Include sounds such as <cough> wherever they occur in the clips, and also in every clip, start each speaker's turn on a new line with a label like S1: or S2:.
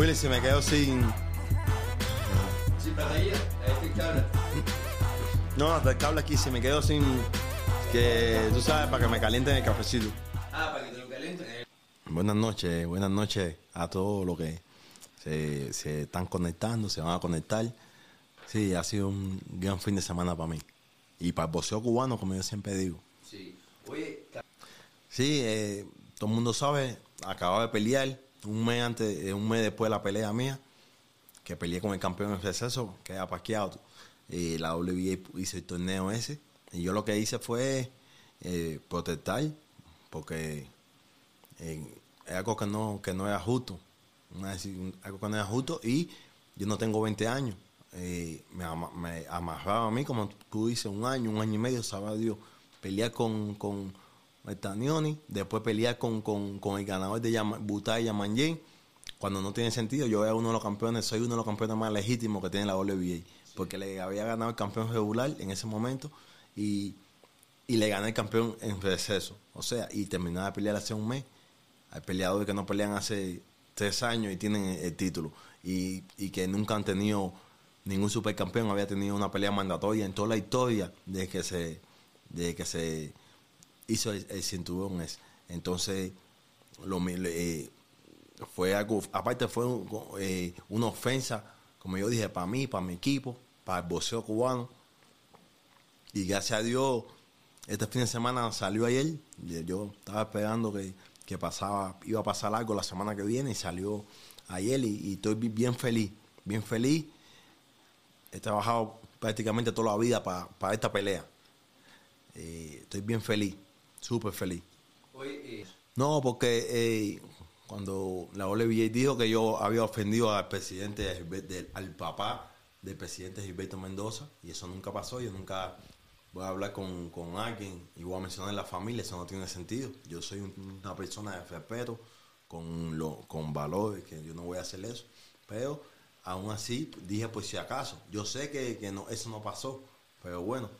S1: Willy se me quedó sin.
S2: Sin batería, cable.
S1: No, hasta el cable aquí se me quedó sin. Que tú sabes, para que me calienten el cafecito.
S2: Ah, para que te lo calienten.
S1: Buenas noches, buenas noches a todos los que se, se están conectando, se van a conectar. Sí, ha sido un gran fin de semana para mí. Y para el boxeo cubano, como yo siempre digo.
S2: Sí. Oye,
S1: Sí, eh, todo el mundo sabe, acababa de pelear un mes antes, eh, un mes después de la pelea mía, que peleé con el campeón en receso, que era Pacquiao. Y la WBA hizo el torneo ese. Y yo lo que hice fue eh, protestar, porque es algo que no, que no era justo. Algo que no era justo. Y yo no tengo 20 años. Eh, me, ama- amarraba a mí, como tú dices, un año, un año y medio, sabe Dios. Pelear con Tanioni, después pelear con, con, con el ganador de Yama- Butai y cuando no tiene sentido. Yo era uno de los campeones, soy uno de los campeones más legítimos que tiene la WBA, porque le había ganado el campeón regular en ese momento y, y le gané el campeón en receso. O sea, y terminaba de pelear hace un mes. Hay peleadores que no pelean hace tres años y tienen el, el título. Y, y que nunca han tenido, ningún supercampeón había tenido una pelea mandatoria en toda la historia desde que se, desde que se hizo el, el cinturón. Entonces, eh, fue algo, aparte fue eh, una ofensa, como yo dije, para mí, para mi equipo, para el boxeo cubano. Y gracias a Dios, este fin de semana salió ayer. Yo estaba esperando que, que pasaba, iba a pasar algo la semana que viene y salió ayer y, estoy bi- bien feliz, bien feliz. He trabajado prácticamente toda la vida para, para esta pelea. Eh, estoy bien feliz, súper feliz.
S2: eh,
S1: No, porque eh, cuando la WBA dijo que yo había ofendido al presidente, del- al papá del presidente Gilberto Mendoza, y eso nunca pasó, yo nunca voy a hablar con, con alguien y voy a mencionar la familia, eso no tiene sentido. Yo soy un- una persona de respeto, con, lo, con valores, que yo no voy a hacer eso. Pero aún así dije por si acaso. Yo sé que, que no, eso no pasó, pero bueno.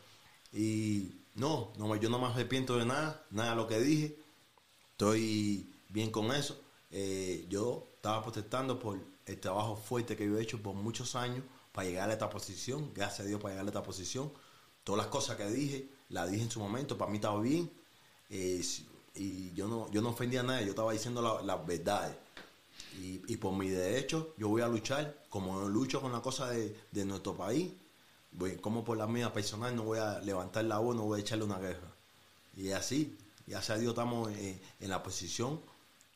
S1: Y no, no, yo no me arrepiento de nada, nada de lo que dije estoy bien con eso. Eh, yo estaba protestando por el trabajo fuerte que yo he hecho por muchos años para llegar a esta posición, gracias a Dios para llegar a esta posición. Todas las cosas que dije, las dije en su momento, para mí estaba bien. Eh, y yo no, yo no ofendía a nadie, yo estaba diciendo la- las verdades. Y, y por mi derecho yo voy a luchar, como lucho con la cosa de nuestro país, voy, como por la mía personal no voy a levantar la voz, no voy a echarle una guerra. Y así, gracias a Dios estamos en, la posición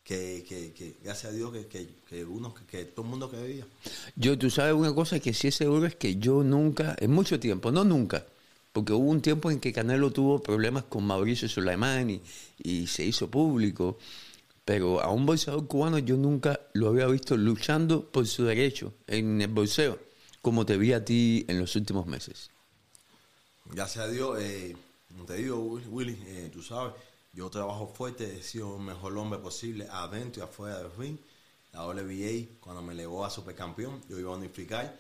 S1: que, que, que gracias a Dios que, que, que uno, que, que todo el mundo quería.
S3: Yo, tú sabes una cosa que sí es seguro es que yo nunca, en mucho tiempo, no nunca, porque hubo un tiempo en que Canelo tuvo problemas con Mauricio Sulaimán y se hizo público, pero a un boxeador cubano yo nunca lo había visto luchando por su derecho en el boxeo, como te vi a ti en los últimos meses.
S1: Gracias a Dios, eh, como te digo, Will- Willy, eh, tú sabes, yo trabajo fuerte, he sido el mejor hombre posible adentro y afuera del ring. La WBA, cuando me elevó a supercampeón, yo iba a unificar,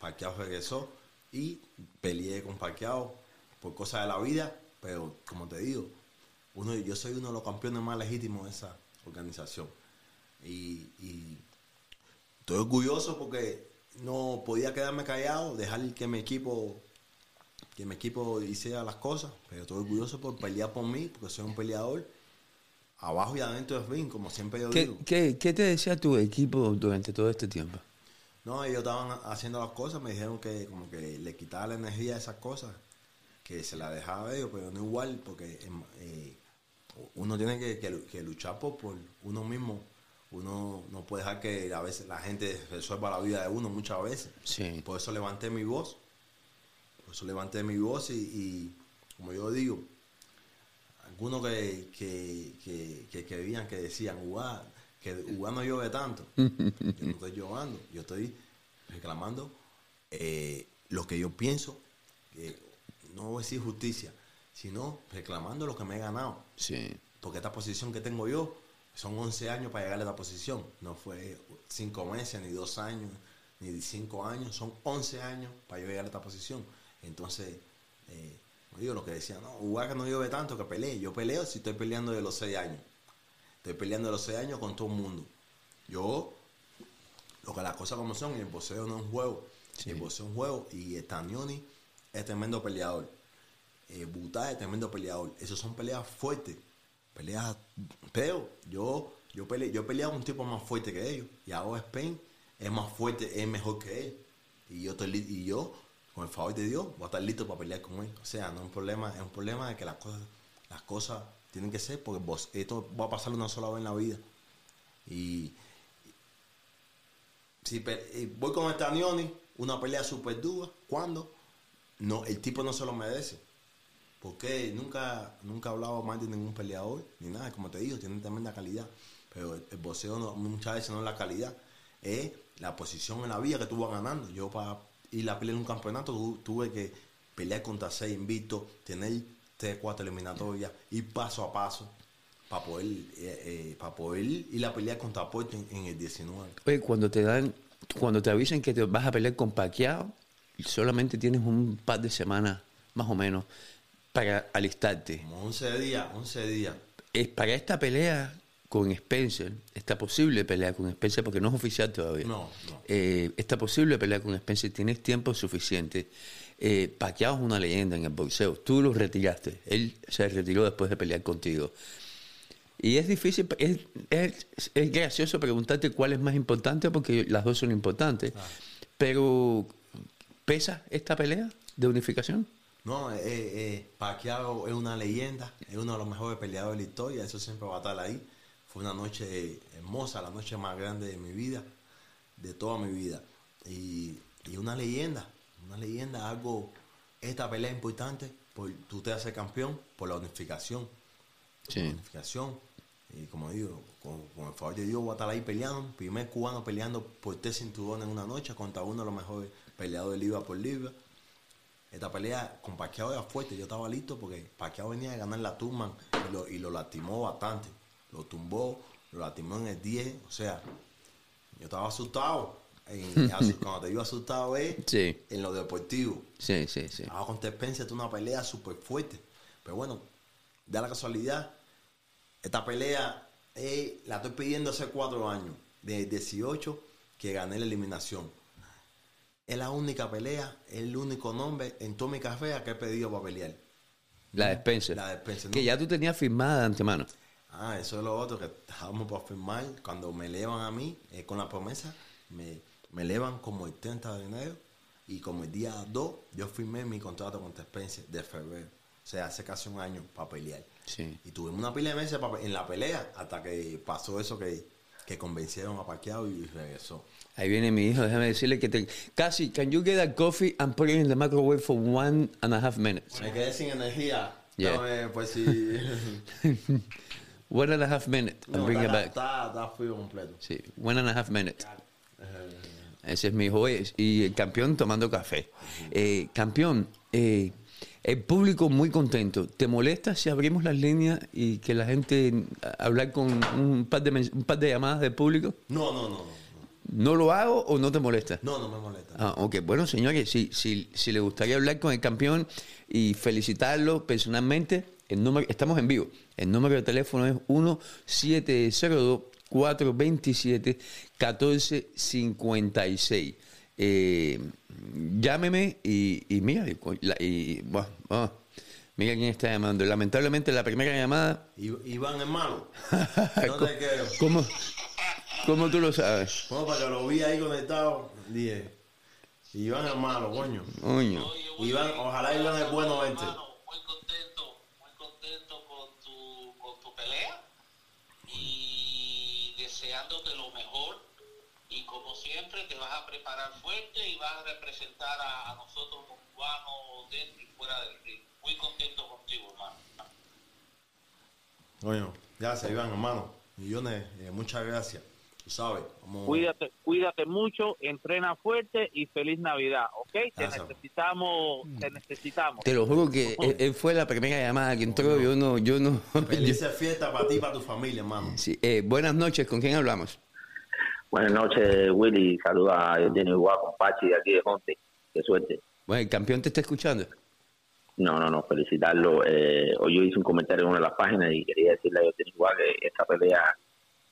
S1: Pacquiao regresó y peleé con Pacquiao por cosas de la vida, pero como te digo, uno, yo soy uno de los campeones más legítimos de esa organización. Y estoy orgulloso porque no podía quedarme callado, dejar que mi equipo que mi equipo hiciera las cosas, pero estoy orgulloso por pelear por mí, porque soy un peleador abajo y adentro del ring, como siempre yo
S3: ¿Qué,
S1: digo.
S3: qué, qué te decía tu equipo durante todo este tiempo?
S1: No, ellos estaban haciendo las cosas, me dijeron que como que le quitaba la energía a esas cosas, que se la dejaba a ellos, pero no igual, porque em, eh, uno tiene que, que- que luchar por, por uno mismo. Uno no puede dejar que a veces la gente resuelva la vida de uno muchas veces.
S3: Sí.
S1: Por eso levanté mi voz. Por eso levanté mi voz y, y, como yo digo, algunos que, que, que, que querían, que decían, que no llueve tanto. <laughs> yo no estoy llorando, yo estoy reclamando eh, lo que yo pienso, que no voy a decir justicia, sino reclamando lo que me he ganado.
S3: Sí.
S1: Porque esta posición que tengo yo son 11 años para llegar a esta posición. No fue 5 meses, ni 2 años, ni 5 años. Son 11 años para yo llegar a esta posición. Entonces, eh, digo lo que decía, no, Ugaca no llueve tanto que pelee. Yo peleo si estoy peleando de los 6 años. Estoy peleando de los 6 años con todo el mundo. Yo lo que las cosas como son, el boxeo no es un juego.
S3: Sí.
S1: El boxeo es un juego y Stanioni es tremendo peleador. Eh, Butá es tremendo peleador. Esos son peleas fuertes. Peleas. Pero yo, yo, pele, yo con un tipo más fuerte que ellos. Y ahora Spain es más fuerte, es mejor que él. Y yo, estoy, y yo con el favor de Dios, voy a estar listo para pelear con él. O sea, no es un problema, es un problema de que las cosas, las cosas tienen que ser, porque vos, esto va a pasar una sola vez en la vida. Y si voy con Stanioni, una pelea súper dura, ¿cuándo? No, el tipo no se lo merece. Porque nunca, nunca he hablado mal de ningún peleador, ni nada, como te digo, tienen tremenda calidad. Pero el, el boxeo no- muchas veces no es la calidad, es la posición en la vida que tú vas ganando. Yo para ir a pelear en un campeonato tu- tuve que pelear contra seis invictos, tener tres, cuatro eliminatorias, ir paso a paso para poder, eh, eh, para poder ir a pelear contra Puerto en, el 19.
S3: Oye, cuando te dan, cuando te avisen que te vas a pelear con Pacquiao, solamente tienes un par de semanas, más o menos, para alistarte.
S1: Como 11 días, 11 días.
S3: Es para esta pelea con Spencer, está posible pelear con Spencer porque no es oficial todavía.
S1: No, no.
S3: Eh, está posible pelear con Spencer, tienes tiempo suficiente. Eh, Pacquiao es una leyenda en el boxeo. Tú lo retiraste. Él se retiró después de pelear contigo. Y es difícil, es, es, es gracioso preguntarte cuál es más importante porque las dos son importantes. Pero, ¿pesa esta pelea de unificación?
S1: No, eh, eh, Pacquiao es una leyenda, es uno de los mejores peleadores de la historia, eso siempre va a estar ahí. Fue una noche hermosa, la noche más grande de mi vida, de toda mi vida. Y, y una leyenda, una leyenda, algo, esta pelea es importante, por, tú te haces campeón por la unificación.
S3: Sí.
S1: La unificación. Y como digo, con, con el favor de Dios voy a estar ahí peleando, primer cubano peleando por tres cinturones en una noche contra uno de los mejores peleadores libra por libra. Esta pelea con Pacquiao era fuerte, yo estaba listo porque Pacquiao venía de ganar la Turman y lo, y lo lastimó bastante. Lo tumbó, lo lastimó en el 10, o sea, yo estaba asustado. En- <laughs> cuando te digo asustado es
S3: Sí.
S1: en lo deportivo.
S3: Sí, sí, sí.
S1: Ahora con Spencer tuvo una pelea súper fuerte. Pero bueno, da la casualidad, esta pelea eh, la estoy pidiendo hace cuatro años, de 18, que gané la eliminación. Es la única pelea, el único nombre en toda mi carrera que he pedido para pelear.
S3: La de Spencer.
S1: La
S3: Que ya tú tenías firmada de antemano.
S1: Ah, eso es lo otro que estábamos por firmar. Cuando me elevan a mí, eh, con la promesa, me, me elevan como el 30 de enero y como el día 2 yo firmé mi contrato con Spencer de febrero. O sea, hace casi un año para pelear.
S3: Sí.
S1: Y tuvimos una pila de meses en la pelea hasta que pasó eso que, que convencieron a Pacquiao y regresó.
S3: Ahí viene mi hijo, déjame decirle que te... Casi, can you get a coffee and put it in the microwave for one and a half minutes?
S1: Me quedé sin energía.
S3: Yeah.
S1: Dame, pues sí. <laughs>
S3: One and a half minutes and
S1: no,
S3: bring it back.
S1: está, está frío completo.
S3: Sí, one and a half minutes.
S1: Eh,
S3: Ese es mi hijo. Y el campeón tomando café. Eh, campeón, eh, el público muy contento. ¿Te molesta si abrimos las líneas y que la gente hablar con un par de, un par de llamadas del público?
S1: No, no, no, no.
S3: ¿No lo hago o no te molesta?
S1: No, no me molesta.
S3: Ah, ok. Bueno, señores, si, si, si le gustaría hablar con el campeón y felicitarlo personalmente, el número, estamos en vivo. El número de teléfono es 1702-427-1456. Eh, llámeme y, y mira, y, y, bueno, mira quién está llamando. Lamentablemente la primera llamada,
S1: Iván, hermano. <laughs> No te creo.
S3: ¿cómo, cómo tú lo sabes?
S1: Bueno, para que lo vi ahí conectado, dije, Iván hermano, coño.
S3: Coño.
S1: Iván, ojalá Iván es bueno
S4: muy contento, muy contento con tu, con tu pelea y deseándote lo mejor. Y como siempre, te vas a preparar fuerte y vas a representar a, a nosotros los cubanos dentro y fuera del ring. Muy contento contigo, hermano.
S1: Coño, gracias Iván, hermano. Millones, eh, muchas gracias. Tú sabes, vamos-
S5: Cuídate, cuídate mucho, entrena fuerte y feliz Navidad, ¿ok? Te
S1: Gracias.
S5: necesitamos, te necesitamos.
S3: Te lo juro que él, él fue la primera llamada que entró. Yo no, yo no. <laughs>
S1: Felices fiestas para ti y para tu familia, hermano.
S3: Sí, eh, buenas noches, ¿con quién hablamos?
S6: Buenas noches, Willy. Saluda a Eugenio Igual con Pachi de aquí de Jonte. Qué suerte.
S3: Bueno, el campeón te está escuchando.
S6: No, no, no, felicitarlo. Eh, hoy yo hice un comentario en una de las páginas y quería decirle a Eugenio Igual que esta pelea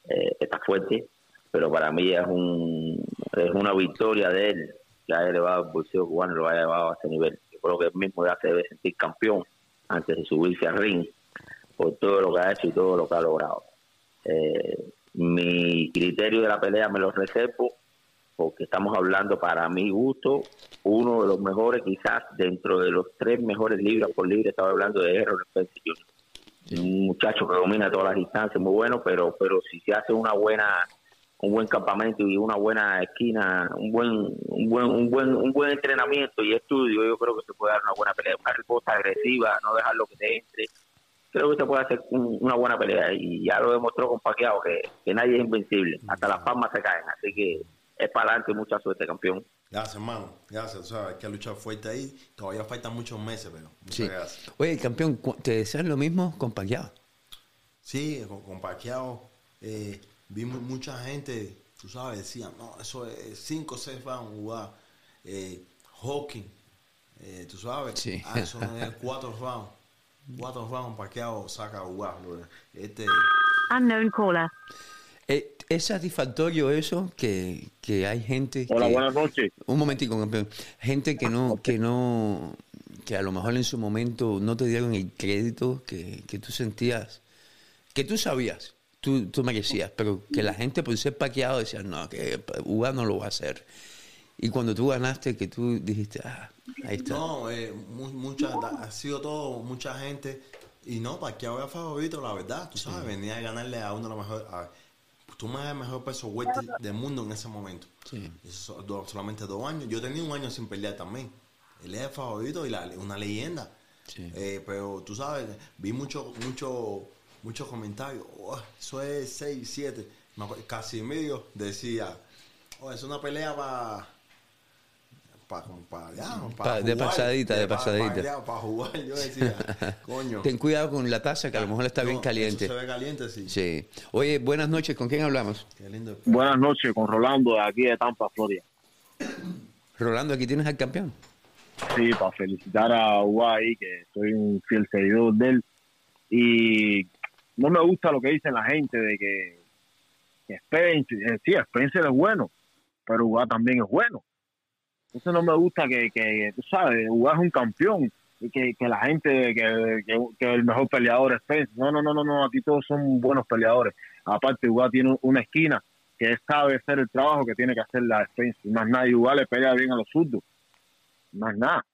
S6: eh, está fuerte, pero para mí es un es una victoria de él que ha elevado el bolsillo cubano y lo ha llevado a ese nivel. Yo creo que él mismo ya se debe sentir campeón antes de subirse al ring por todo lo que ha hecho y todo lo que ha logrado. Eh, mi criterio de la pelea me lo reservo porque estamos hablando para mi gusto uno de los mejores quizás dentro de los tres mejores libras por libre estaba hablando de Errol Spencer Jr. un muchacho que domina todas las distancias muy bueno pero pero si se hace una buena un buen campamento y una buena esquina un buen un buen un buen un buen entrenamiento y estudio yo creo que se puede dar una buena pelea una respuesta agresiva no dejarlo que te entre creo que se puede hacer un- una buena pelea y ya lo demostró con Pacquiao que, que nadie es invencible hasta las palmas se caen así que es para adelante mucha suerte campeón
S1: Gracias, hermano. Gracias. O sea, hay que luchar fuerte ahí. Todavía faltan muchos meses, pero muchas
S3: Sí.
S1: gracias.
S3: Oye, campeón, ¿te desean lo mismo con Pacquiao?
S1: Sí, con, con eh, vi mu- mucha gente, tú sabes, decían, no, eso es 5 o 6 rounds jugar. Eh, Hawking, eh, tú sabes,
S3: Sí.
S1: ah, eso no es 4 rounds. 4 rounds Pacquiao saca a jugar. bro. Este,
S7: Unknown caller.
S3: Eh, ¿Es satisfactorio eso que, que hay gente
S8: Hola,
S3: que-
S8: buenas noches.
S3: Un momentico, campeón. Gente que no, que no, que a lo mejor en su momento no te dieron el crédito que, que tú sentías, que tú sabías, tú, tú merecías, pero que la gente por ser paqueado decía, no, que Uga no lo va a hacer. Y cuando tú ganaste, que tú dijiste, ah, ahí está.
S1: No, eh, mu- mucha, ha sido todo, mucha gente. Y no, Pacquiao era favorito, la verdad. Tú sabes, venía a ganarle a uno de los mejores. a- tú me el mejor peso welter del mundo en ese momento.
S3: Sí.
S1: Eso, do- solamente dos años. Yo tenía un año sin pelear también. Él es el favorito y la, una leyenda.
S3: Sí.
S1: Eh, pero tú sabes, vi mucho, mucho, muchos comentarios. "Oh, eso es 6, 7. Casimiro decía, oh, es una pelea para. Para,
S3: Pa- de pasadita, de pasadita.
S1: Para jugar, yo decía, <laughs> coño.
S3: Ten cuidado con la taza, que a lo mejor está bien caliente.
S1: eso se ve caliente, sí.
S3: Sí. Oye, buenas noches, ¿con quién hablamos?
S1: Qué lindo.
S8: Buenas noches con Rolando de aquí de Tampa, Florida.
S3: Rolando, aquí tienes al campeón.
S8: Sí, para felicitar a Uruguay, que soy un fiel seguidor de él. Y no me gusta lo que dice la gente de que, Spencer, eh, sí, Spencer es bueno, pero Uruguay también es bueno. Entonces no me gusta que, que tú sabes, Uruguay es un campeón y que, que la gente, que, que, el mejor peleador es Spencer. No, no, no, no, no, aquí todos son buenos peleadores. Aparte, Uruguay tiene una esquina que sabe hacer el trabajo que tiene que hacer la Spencer. Más nada, Uruguay le pelea bien a los zurdos más nada.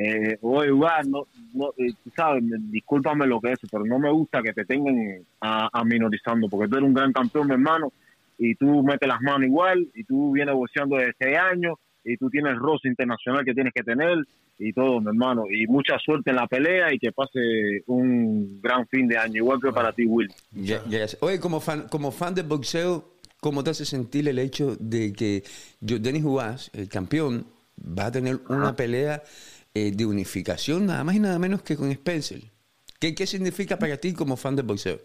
S8: Eh, oye, no, no, eh, tú sabes, me- discúlpame lo que es, pero no me gusta que te tengan a, a minorizando, porque tú eres un gran campeón, mi hermano, y tú metes las manos igual, y tú vienes boxeando desde seis años, y tú tienes el roce internacional que tienes que tener, y todo, mi hermano, y mucha suerte en la pelea, y que pase un gran fin de año, igual que para ti, Will.
S3: Sé. Oye, como fan, como fan del boxeo, ¿cómo te hace sentir el hecho de que yo, Denis Ugas, el campeón, va a tener una pelea eh, de unificación nada más y nada menos que con Spencer? ¿Qué, ¿Qué significa para ti como fan del boxeo?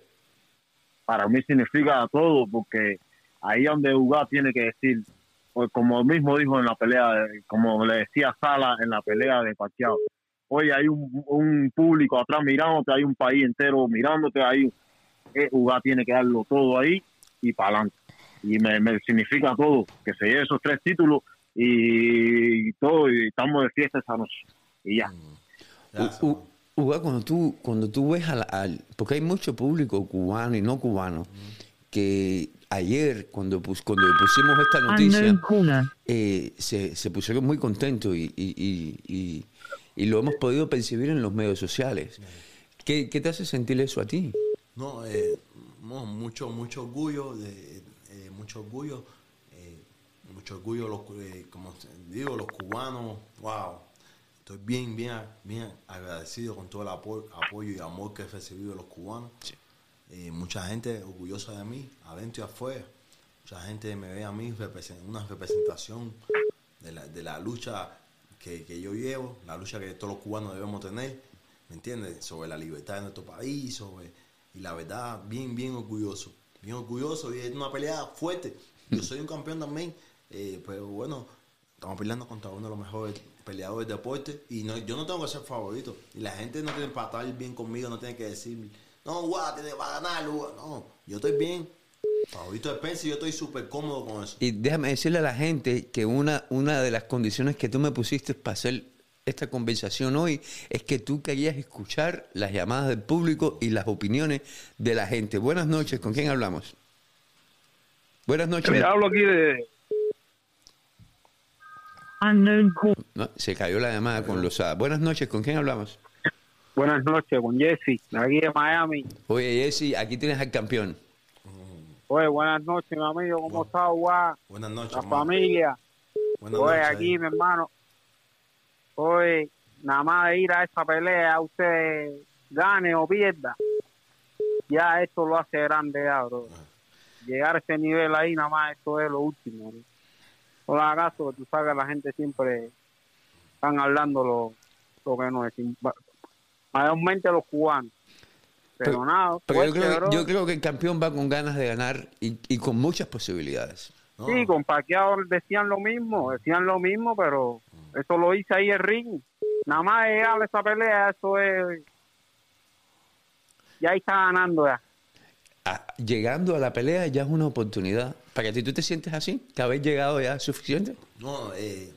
S8: para mí significa todo, porque ahí donde Uga tiene que decir, pues como mismo dijo en la pelea, como le decía Sala en la pelea de Pacquiao, oye, hay un, un público atrás mirándote, hay un país entero mirándote, ahí eh, Uga tiene que darlo todo ahí y para adelante. Y me, me significa todo, que se lleve esos tres títulos y, todo, y estamos de fiesta esa noche. Y ya.
S3: U-. U- Uga, cuando tú, cuando tú ves al, al- Porque hay mucho público cubano y no cubano que ayer, cuando, pus- cuando pusimos esta noticia, eh, se, se pusieron muy contentos y, y- y- y- y lo hemos podido percibir en los medios sociales. ¿Qué, qué te hace sentir eso a ti?
S1: No, eh, no, mucho, mucho orgullo, de, eh, mucho orgullo, eh, mucho orgullo, los, eh, como digo, los cubanos, wow, estoy bien, bien, bien agradecido con todo el apoyo, apoyo y amor que he recibido de los cubanos. Eh, mucha gente orgullosa de mí, adentro y afuera. Mucha gente me ve a mí una representación de la, de la lucha que, que yo llevo, la lucha que todos los cubanos debemos tener, ¿me entiendes? Sobre la libertad de nuestro país, sobre y la verdad, bien, bien orgulloso, bien orgulloso y es una pelea fuerte. Yo soy un campeón también, eh, pero bueno, estamos peleando contra uno de los mejores peleadores de deporte y no, yo no tengo que ser favorito y la gente no tiene para estar bien conmigo, no tiene que decir, no, guau, tiene va a ganar, guau". no, yo estoy bien, Favorito de Spence y yo estoy súper cómodo con eso.
S3: Y déjame decirle a la gente que una, una de las condiciones que tú me pusiste para hacer esta conversación hoy es que tú querías escuchar las llamadas del público y las opiniones de la gente. Buenas noches, ¿con quién hablamos? Buenas noches.
S8: Mira, hablo aquí de...
S3: No, se cayó la llamada con los... Buenas noches, ¿con quién hablamos?
S5: Buenas noches, con Jesse, de aquí de Miami.
S3: Oye, Jesse, aquí tienes al campeón.
S5: Oye, buenas noches, mi amigo, ¿cómo está, guá?
S1: Buenas noches,
S5: La familia.
S1: Buenas
S5: Oye,
S1: noches.
S5: aquí, mi hermano. Oye, nada más de ir a esa pelea, usted gane o pierda. Ya esto lo hace grande, ya, bro. Llegar a ese nivel ahí, nada más, esto es lo último. ¿no? No le hagas caso, que tú sabes que la gente siempre están hablando lo, lo que no es. Mayormente los cubanos. Pero,
S3: Pero-
S5: nada,
S3: Pero yo creo,
S5: bro.
S3: yo creo que el campeón va con ganas de ganar y, y con muchas posibilidades.
S1: No,
S5: Sí, con Pacquiao decían lo mismo, decían lo mismo, pero eso lo hice ahí el ring. Nada más llegar a esa pelea, eso es... Ya ahí está ganando ya.
S3: Ah, llegando a la pelea ya es una oportunidad. ¿Para ti tú te sientes así? ¿Que haber llegado ya suficiente?
S1: no eh,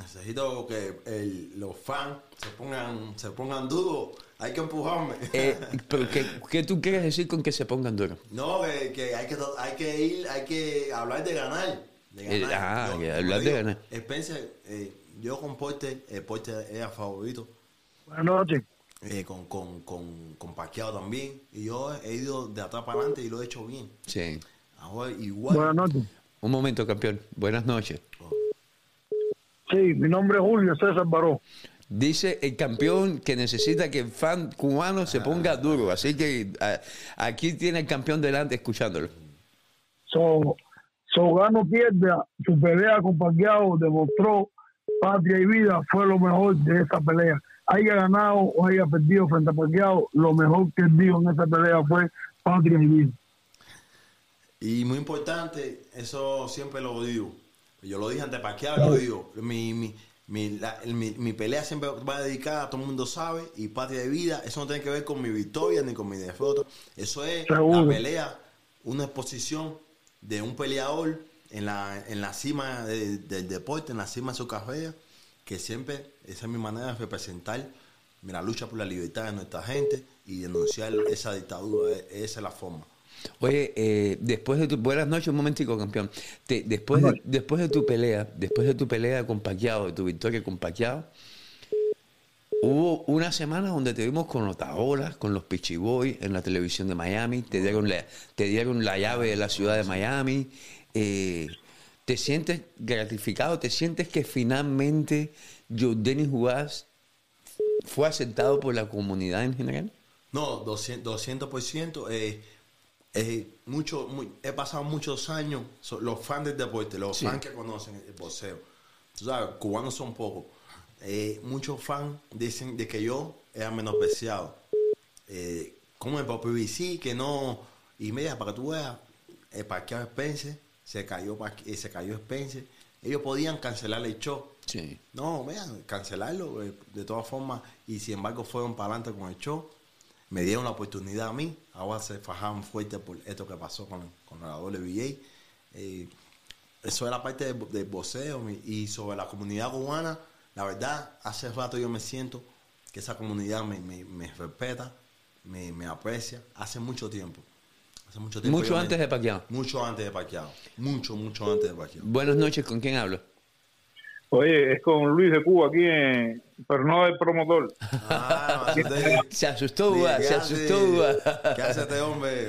S1: necesito que el- los fans se pongan, se pongan duros. Hay que empujarme.
S3: Eh, <laughs> pero ¿qué, qué tú quieres decir con que se pongan duros?
S1: No, que, que hay que hay que ir, hay que hablar de ganar. De
S3: Eh,
S1: ganar.
S3: ah,
S1: Yo,
S3: que
S1: como
S3: hablar de ganar.
S1: Spencer, eh, yo con Porte, eh, Porte era favorito.
S8: Buenas noches.
S1: eh, con, con, con, con Pacquiao también. Y yo he ido de atrás para adelante y lo he hecho bien.
S3: Sí.
S1: Ahora igual.
S8: Buenas noches.
S3: Un momento, campeón. Buenas noches.
S8: Sí, mi nombre es Julio César Baró.
S3: Dice el campeón que necesita que el fan cubano se ponga duro. Así que ah, aquí tiene el campeón delante escuchándolo.
S8: So, so gano pierda, su pelea con Pacquiao demostró patria y vida fue lo mejor de esa pelea. Haya ganado o haya perdido frente a Pacquiao, lo mejor que él dijo en esa pelea fue patria y vida.
S1: Y muy importante, eso siempre lo digo. Yo lo dije ante Pacquiao y lo digo. Mi, mi, mi, la- mi, mi pelea siempre va dedicada, todo el mundo sabe, y patria de vida. Eso no tiene que ver con mi victoria ni con mi derrota. Eso es
S8: Seguro.
S1: la pelea, una exposición de un peleador en la, en la cima de- del deporte, en la cima de su carrera, que siempre, esa es mi manera de representar la lucha por la libertad de nuestra gente y denunciar esa dictadura. E- Esa es la forma.
S3: Oye, eh, después de tu buenas noches, un momentico, campeón. Te- después, de, después de tu pelea, después de tu pelea con Pacquiao, de tu victoria con Pacquiao, hubo una semana donde te vimos con Otaola, con los Pichiboy en la televisión de Miami, te dieron la, te dieron la llave de la ciudad de Miami. eh, ¿Te sientes gratificado? ¿Te sientes que finalmente Jordanis Jugás fue aceptado por la comunidad en general?
S1: No, 200%. 200% eh, eh, mucho, muy- he pasado muchos años, so- los fans del deporte, los
S3: Sí.
S1: fans que conocen el boxeo. Tú sabes, cubanos son pocos. Eh, muchos fans dicen de que yo era menospreciado. Eh, como el PBC, que no. Y mira, para que tú veas, el parqueado Spencer, se cayó, Pacqui- eh, se cayó Spencer. Ellos podían cancelar el show.
S3: Sí.
S1: No, vean, cancelarlo eh, de todas formas. Y sin embargo fueron para adelante con el show. Me dieron la oportunidad a mí. Ahora se fajaron fuerte por esto que pasó con, con la WBA. Eh, eso era parte del, del boxeo. Y sobre la comunidad cubana, la verdad, hace rato yo me siento que esa comunidad me, me- me respeta, me, me aprecia. Hace mucho tiempo. Hace mucho tiempo.
S3: Mucho
S1: yo me-
S3: antes de Pacquiao.
S1: Mucho antes de Pacquiao. Mucho, mucho antes de Pacquiao.
S3: Buenas noches, ¿con quién hablo?
S7: Oye, es con Luis de Cuba aquí, en, pero no el promotor.
S1: Ah. <laughs>
S3: Se asustó,
S1: Sí,
S3: Uva,
S1: ¿qué
S3: se asustó, Uva.
S1: ¿Qué hace este hombre?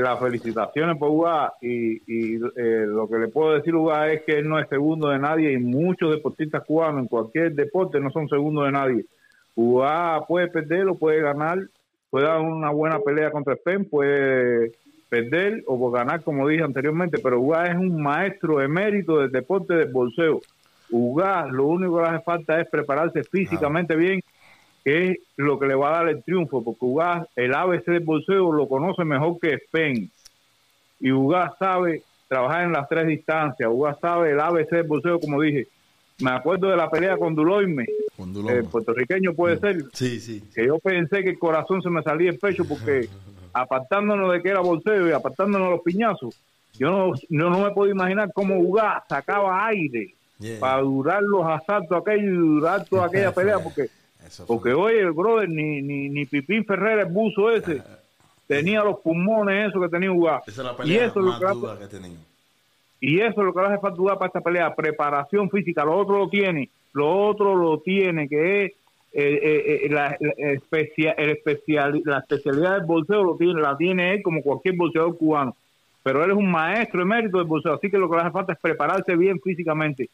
S7: Las felicitaciones por UA y, y, eh, lo que le puedo decir UA es que él no es segundo de nadie y muchos deportistas cubanos en cualquier deporte no son segundos de nadie. UA puede perder o puede ganar, puede dar una buena pelea contra Spen, puede perder o por ganar como dije anteriormente, pero UA es un maestro emérito del deporte del bolseo. UA lo único que le hace falta es prepararse físicamente bien que es lo que le va a dar el triunfo, porque Ugas, el ABC del bolseo lo conoce mejor que Spain. Y Ugas sabe trabajar en las tres distancias. Ugas sabe el ABC del bolseo, como dije. Me acuerdo de la pelea con Duloime, el puertorriqueño puede ser,
S1: Sí, sí.
S7: que yo pensé que el corazón se me salía el pecho porque <laughs> apartándonos de que era bolseo y apartándonos de los piñazos, yo no, yo no me puedo imaginar cómo Uga sacaba aire
S1: Yeah.
S7: para durar los asaltos aquellos y durar toda aquella pelea, porque, porque oye, brother, ni, ni, ni Pipín Ferrer, el buzo ese, tenía los pulmones eso que tenía Uga.
S1: Esa es la
S7: Y
S1: pelea
S7: eso es lo
S1: más
S7: que
S1: dura que tenido.
S7: y eso es lo que le hace falta para esta pelea, preparación física. Lo otro lo tiene, lo otro lo tiene, que es eh, eh, eh, la, la especia- el especial, la especialidad del bolseo, lo tiene, la tiene él como cualquier bolseador cubano. Pero él es un maestro emérito del bolseo, así que lo que le hace falta es prepararse bien físicamente.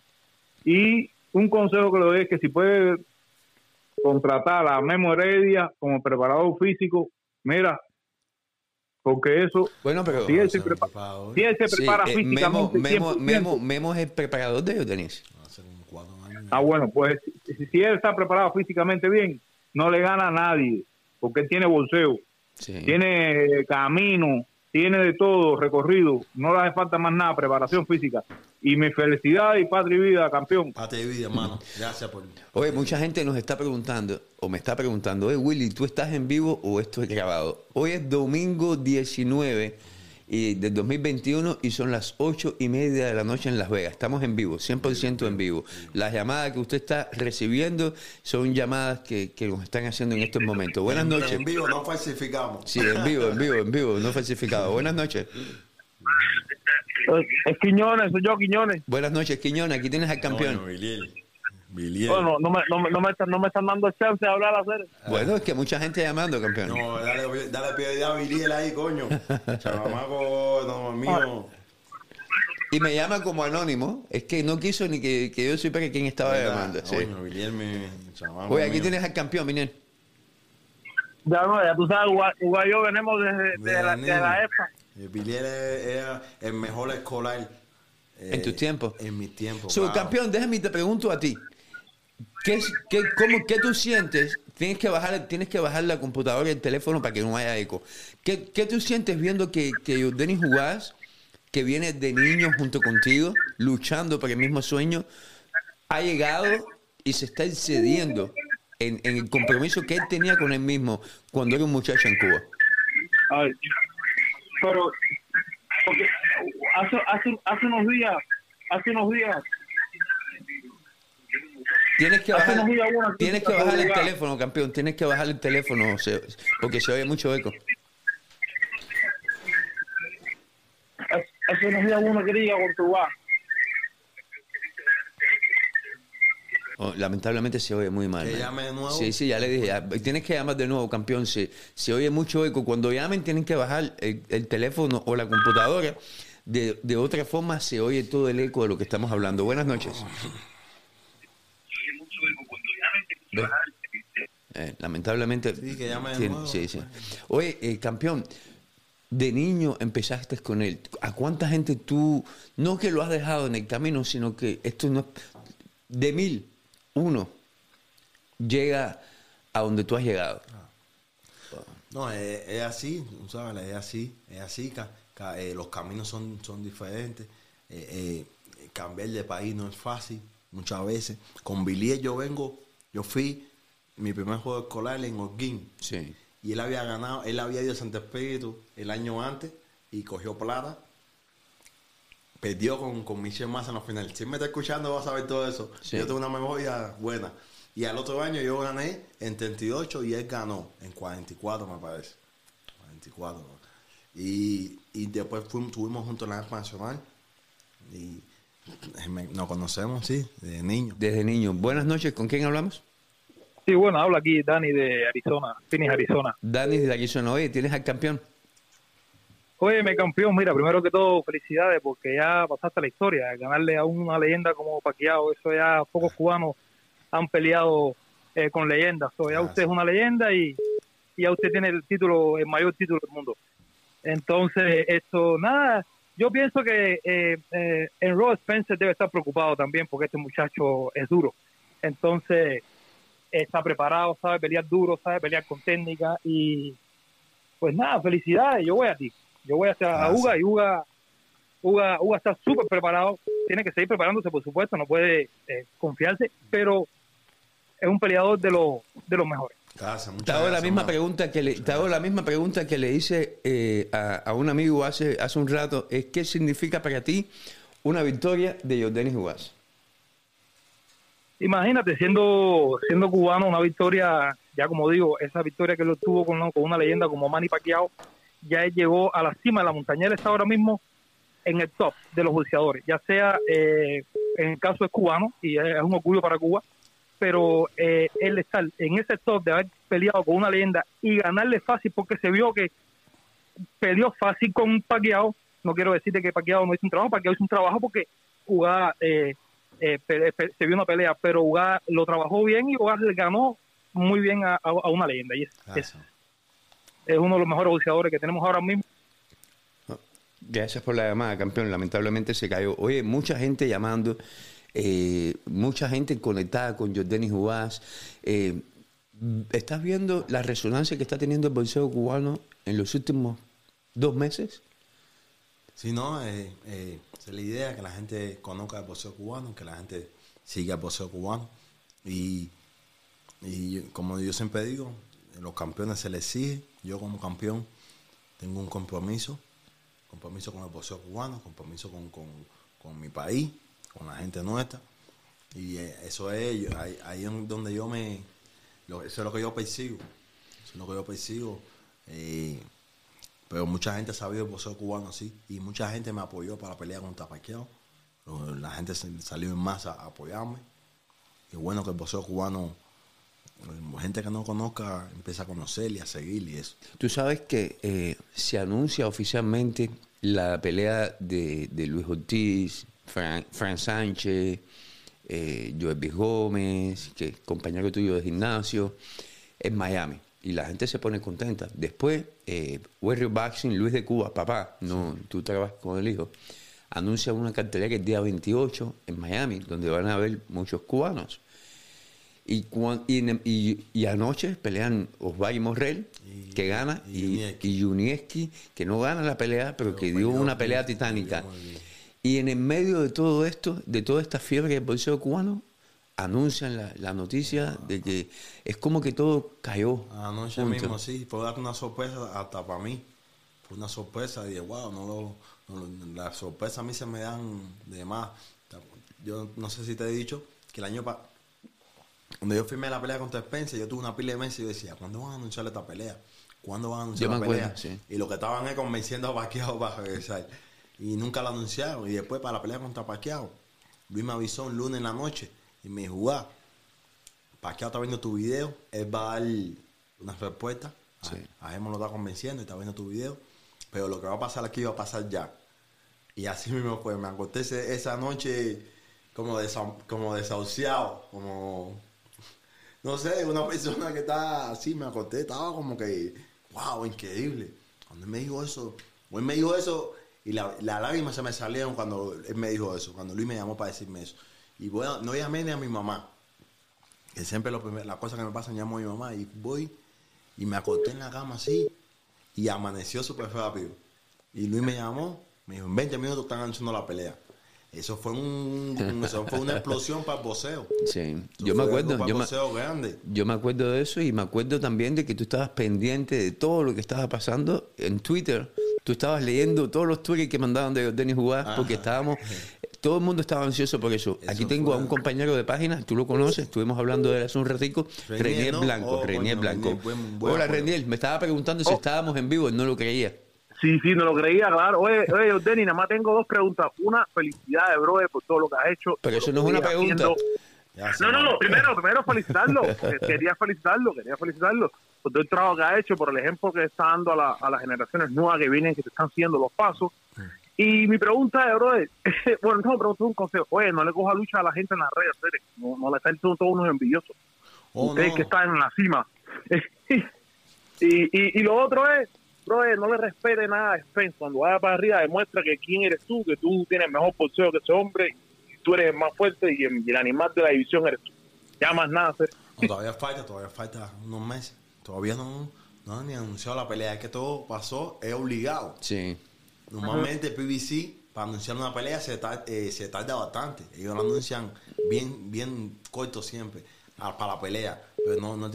S7: Y un consejo que le doy es que si puede contratar a Memo Heredia como preparador físico, mira, porque eso,
S3: Bueno, pero...
S7: si él se,
S1: Ese
S7: prepa-
S1: preparador,
S7: si él se
S3: Sí,
S7: prepara
S3: eh, Memo,
S7: físicamente,
S3: Memo,
S7: 100%,
S3: Memo, Memo es el preparador de ellos, Denis.
S1: hace como cuatro años.
S7: Ah, bueno, pues si, si él está preparado físicamente bien, no le gana a nadie, porque él tiene bolseo,
S3: Sí.
S7: tiene camino, tiene de todo recorrido, no le hace falta más nada, preparación física. Y mi felicidad y patria y vida, campeón.
S1: Pate de vida, hermano. Gracias por.
S3: Oye, mucha gente nos está preguntando, o me está preguntando, oye, Willy, ¿tú estás en vivo o esto es grabado? Hoy es domingo 19 y del 2021 y son las 8 y media de la noche en Las Vegas. Estamos en vivo, 100% en vivo. Las llamadas que usted está recibiendo son llamadas que, que nos están haciendo en estos momentos. Buenas
S1: En-
S3: noches.
S1: En vivo no falsificamos.
S3: Sí, en vivo, en vivo, en vivo, no falsificado. Buenas noches.
S8: Es Quiñones, soy yo Quiñones.
S3: Buenas noches, Quiñona. Aquí tienes al campeón.
S1: Biliel.
S8: Bueno, no me, no, me, no, me están, no me están dando chance de hablar a hacer.
S3: Bueno, es que mucha gente llamando, campeón.
S1: No, dale, dale prioridad a Biliel ahí, coño. <laughs> Chavamaco, no, mío.
S3: Y me llama como anónimo. Es que no quiso ni que, que yo supiera quién estaba llamando. sí.
S1: Coño, Biliel, mi chamaco.
S3: Oye, aquí
S1: mío.
S3: tienes al campeón, Miguel.
S8: Ya no, ya tú sabes, y yo venimos desde de la, de la EFA.
S1: Eh, era el mejor escolar. eh,
S3: En tus tiempos.
S1: En mis tiempos.
S3: So,
S1: claro.
S3: campeón, déjame te pregunto a ti. ¿Qué, qué, cómo, ¿Qué tú sientes? Tienes que, bajar, tienes que bajar la computadora y el teléfono para que no haya eco. ¿Qué, qué tú sientes viendo que, que Denis Jugás, que viene de niño junto contigo, luchando por el mismo sueño, ha llegado y se está excediendo en, en el compromiso que él tenía con él mismo cuando era un muchacho en Cuba?
S8: Ay, pero porque hace, hace, hace unos días, hace unos días,
S3: Tienes que bajar, tienes que bajar el teléfono, campeón. Tienes que bajar el teléfono se- porque se oye mucho eco.
S8: hace, unos días crítica con Uruguay.
S3: Oh, lamentablemente se oye muy mal.
S1: Que llame de nuevo.
S3: Sí, sí, ya le dije. ya. Tienes que llamar de nuevo, campeón. Se, se oye mucho eco. Cuando llamen tienen que bajar el, el teléfono o la computadora. De, de otra forma se oye todo el eco de lo que estamos hablando. Buenas noches. Eh, lamentablemente.
S1: Sí, que llame de
S3: tiene-
S1: nuevo.
S3: sí, sí. Oye, eh, campeón, de niño empezaste con él. ¿A cuánta gente tú, no que lo has dejado en el camino, sino que esto no de mil, uno llega a donde tú has llegado?
S1: No, es, es así, sabes, es así, es así. ca- ca- eh, los caminos son, son diferentes. eh, eh, cambiar de país no es fácil, muchas veces. Con Bilier yo vengo, yo fui mi primer juego escolar en Holguín.
S3: Sí.
S1: Y él había ganado, él había ido a Santo Espíritu el año antes y cogió plata. Perdió con, con Michel Massa en la final. Si me está escuchando, va a saber todo eso.
S3: Sí.
S1: Yo tengo una memoria buena. Y al otro año yo gané en 38 y él ganó en 44, me parece. 44. ¿no? Y, y después fuimos, estuvimos juntos en la Nacional. Y nos conocemos, sí, de niño.
S3: Desde niño. Buenas noches, ¿con quién hablamos?
S9: Sí, bueno, habla aquí Dani de Arizona, Phoenix, Arizona.
S3: Dani de Arizona. Oye, ¿tienes al campeón?
S9: Oye, mi campeón, mira, primero que todo, felicidades porque ya pasaste la historia. Ganarle a una leyenda como Paquiao, eso ya pocos cubanos han peleado eh, con leyendas. So, ya
S1: Ah,
S9: usted
S1: sí.
S9: es una leyenda y, y ya usted tiene el título, el mayor título del mundo. Entonces, esto, nada, yo pienso que eh, eh, en Raw Spencer debe estar preocupado también porque este muchacho es duro. Entonces, está preparado, sabe pelear duro, sabe pelear con técnica y pues nada, felicidades, yo voy a ti. Yo voy hacia a. Uga y Uga, Uga, Uga está súper preparado, tiene que seguir preparándose, por supuesto, no puede eh, confiarse, pero es un peleador de, los de los mejores.
S1: Gracias, muchas
S3: Te hago la
S1: gracias,
S3: misma
S1: hermano.
S3: pregunta que le, te hago la misma pregunta que le hice eh, a, a un amigo hace, hace un rato. Es ¿Qué significa para ti una victoria de Jordanis Juárez?
S9: Imagínate, siendo siendo cubano, una victoria, ya como digo, esa victoria que él tuvo con, con una leyenda como Manny Pacquiao, ya él llegó a la cima de la montaña. Él está ahora mismo en el top de los boxeadores, ya sea eh, en el caso es cubano, y es, es un orgullo para Cuba, pero eh, él estar en ese top de haber peleado con una leyenda y ganarle fácil porque se vio que peleó fácil con Pacquiao. No quiero decirte que Pacquiao no hizo un trabajo, Pacquiao hizo un trabajo porque Uga eh, eh, pe- se vio una pelea, pero Uga lo trabajó bien y Uga le ganó muy bien a, una leyenda. Y es, es,
S1: Gracias.
S9: es uno de los mejores boxeadores que tenemos ahora mismo.
S3: Gracias por la llamada, campeón. Lamentablemente se cayó. Oye, mucha gente llamando, eh, mucha gente conectada con Jordanis Juárez. Eh, ¿Estás viendo la resonancia que está teniendo el boxeo cubano en los últimos dos meses?
S1: Si no, eh, es la idea, que la gente conozca el boxeo cubano, que la gente siga el boxeo cubano. Y, y como yo siempre digo, los campeones se les exige. Yo como campeón tengo un compromiso, compromiso con el boxeo cubano, compromiso con, con- con mi país, con la gente nuestra. Y eh, eso es, ahí, ahí es donde yo me, eso es lo que yo persigo, eso es lo que yo persigo. Eh, pero mucha gente ha sabido el boxeo cubano así. Y mucha gente me apoyó para pelear contra Pacquiao. La gente salió en masa a apoyarme. Y bueno que el boxeo cubano, eh, gente que no conozca, empieza a conocer y a seguir y eso.
S3: Tú sabes que se anuncia oficialmente la pelea de Luis Ortiz, Fran, Fran Sánchez, eh, Joel. Gómez, que es compañero tuyo de gimnasio, en Miami. Y la gente se pone contenta. Después, eh, Warrior Boxing, Luis de Cuba, papá, no, tú trabajas con el hijo, anuncia una cartelera el día 28 en Miami, donde van a haber muchos cubanos. Y, y, y- y anoche pelean Osvaldo Morrell, que gana,
S1: y Junieski.
S3: que no gana la pelea, pero,
S1: Pero
S3: que dio una pelea titánica. Y en el medio de todo esto, de toda esta fiebre del boxeo cubano, anuncian la, la noticia de que es como que todo cayó.
S1: Anoche
S3: junto.
S1: mismo, sí, fue dar una sorpresa hasta para mí. Fue una sorpresa. Dije, wow, no lo, no las sorpresas a mí se me dan de más. Yo no sé si te he dicho que el año pasado, cuando yo firmé la pelea contra Spencer, yo tuve una pila de meses y yo decía, ¿cuándo van a anunciar esta pelea? ¿Cuándo van a anunciar
S3: Yo
S1: la
S3: acuerdo,
S1: pelea?
S3: sí.
S1: Y lo que estaban es convenciendo a Pacquiao para regresar. Y nunca lo anunciaron. Y después para la pelea contra Pacquiao, Luis me avisó un lunes en la noche y me dijo, "Guau, Pacquiao está viendo tu video, él va a dar una respuesta. A-
S3: Sí.
S1: A, él me lo está convenciendo y está viendo tu video. Pero lo que va a pasar aquí va a pasar ya. Y así <laughs> mismo fue. Me acosté esa noche como, desa- como desahuciado, como... No sé, una persona que está así, me acosté, estaba como que, wow, increíble. Cuando él me dijo eso, o él me dijo eso, y la- las lágrimas se me salieron cuando él me dijo eso, cuando Luis me llamó para decirme eso. Y bueno, no llamé ni a mi mamá, que siempre lo primer- las cosas que me pasan llamo a mi mamá, y voy y me acosté en la cama así, y amaneció súper rápido. Y Luis me llamó, me dijo, en 20 minutos están anunciando la pelea. Eso fue, un, un- eso fue una explosión para el boxeo.
S3: Sí,
S1: Eso
S3: yo me acuerdo, me,
S1: grande.
S3: yo me acuerdo de eso y me acuerdo también de que tú estabas pendiente de todo lo que estaba pasando en Twitter. Tú estabas leyendo todos los tweets que mandaban de Denis Jugar
S1: Ajá.
S3: porque estábamos, <laughs> todo el mundo estaba ansioso por eso.
S1: Eso
S3: Aquí tengo
S1: fue.
S3: a un compañero de página, tú lo conoces, estuvimos hablando de él hace un ratico,
S1: Renier,
S3: Renier
S1: ¿no?
S3: Blanco,
S1: Oh,
S3: Blanco.
S1: Renier, buen- buen
S3: Hola
S1: apoyo.
S3: Renier, me estaba preguntando si
S8: Oh.
S3: estábamos en vivo, no lo creía.
S8: Sí, sí, no lo creía, claro. Oye, oye, Denny, nada más tengo dos preguntas. Una, felicidades, brother, por todo lo que has hecho.
S3: Pero eso no es una pregunta.
S8: No, no, no, primero, primero <laughs> felicitarlo. Eh, quería felicitarlo, quería felicitarlo por todo el trabajo que ha hecho, por el ejemplo que está dando a, la- a las generaciones nuevas que vienen, que te están siguiendo los pasos. Y mi pregunta es, brother, <laughs> bueno, no, pero un consejo. Oye, no le coja lucha a la gente en las redes, no, no le están todos unos envidiosos.
S1: Oh,
S8: Ustedes
S1: no.
S8: que están en la cima. <laughs> y, y, y lo otro es, brother, no le respete nada a Spence. Cuando vaya para arriba, demuestra que quién eres tú, que tú tienes mejor boxeo que ese hombre, y tú eres el más fuerte y el, y el animal de la división eres tú. Ya más nada, serio.
S1: No, todavía falta, todavía falta unos meses. Todavía no, no han ni anunciado la pelea. Es que todo pasó, es obligado.
S3: Sí.
S1: Normalmente PBC, para anunciar una pelea, se, tar- eh, se tarda bastante. Ellos lo anuncian bien, bien corto siempre, a- para la pelea. Pero no, no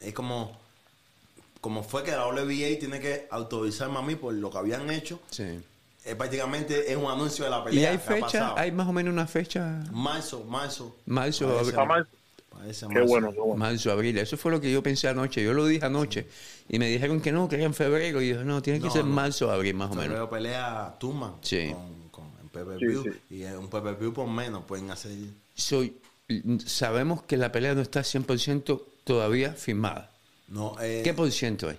S1: es como, como fue que la WBA tiene que autorizarme a mí por lo que habían hecho.
S3: Sí.
S1: Es prácticamente es un anuncio de la
S3: ¿Y
S1: pelea.
S3: hay
S1: que ha
S3: fecha?
S1: pasado.
S3: ¿Hay más o menos una fecha?
S1: Marzo, marzo.
S3: Marzo,
S1: Parece- parece
S8: Qué
S1: marzo.
S8: bueno, qué bueno.
S3: Marzo, abril. Eso fue lo que yo pensé anoche. Yo lo dije anoche. Y me dijeron que no, que era en febrero. Y yo, no, tiene que
S1: No,
S3: ser
S1: no.
S3: marzo, abril, más o menos.
S1: Febrero pelea Tuman
S3: Sí.
S1: con, con en pay-per-view.
S8: Sí, sí.
S1: Y un pay-per-view por menos pueden hacer.
S3: Soy, sabemos que la pelea no está 100% todavía firmada.
S1: No, eh,
S3: ¿Qué por ciento es?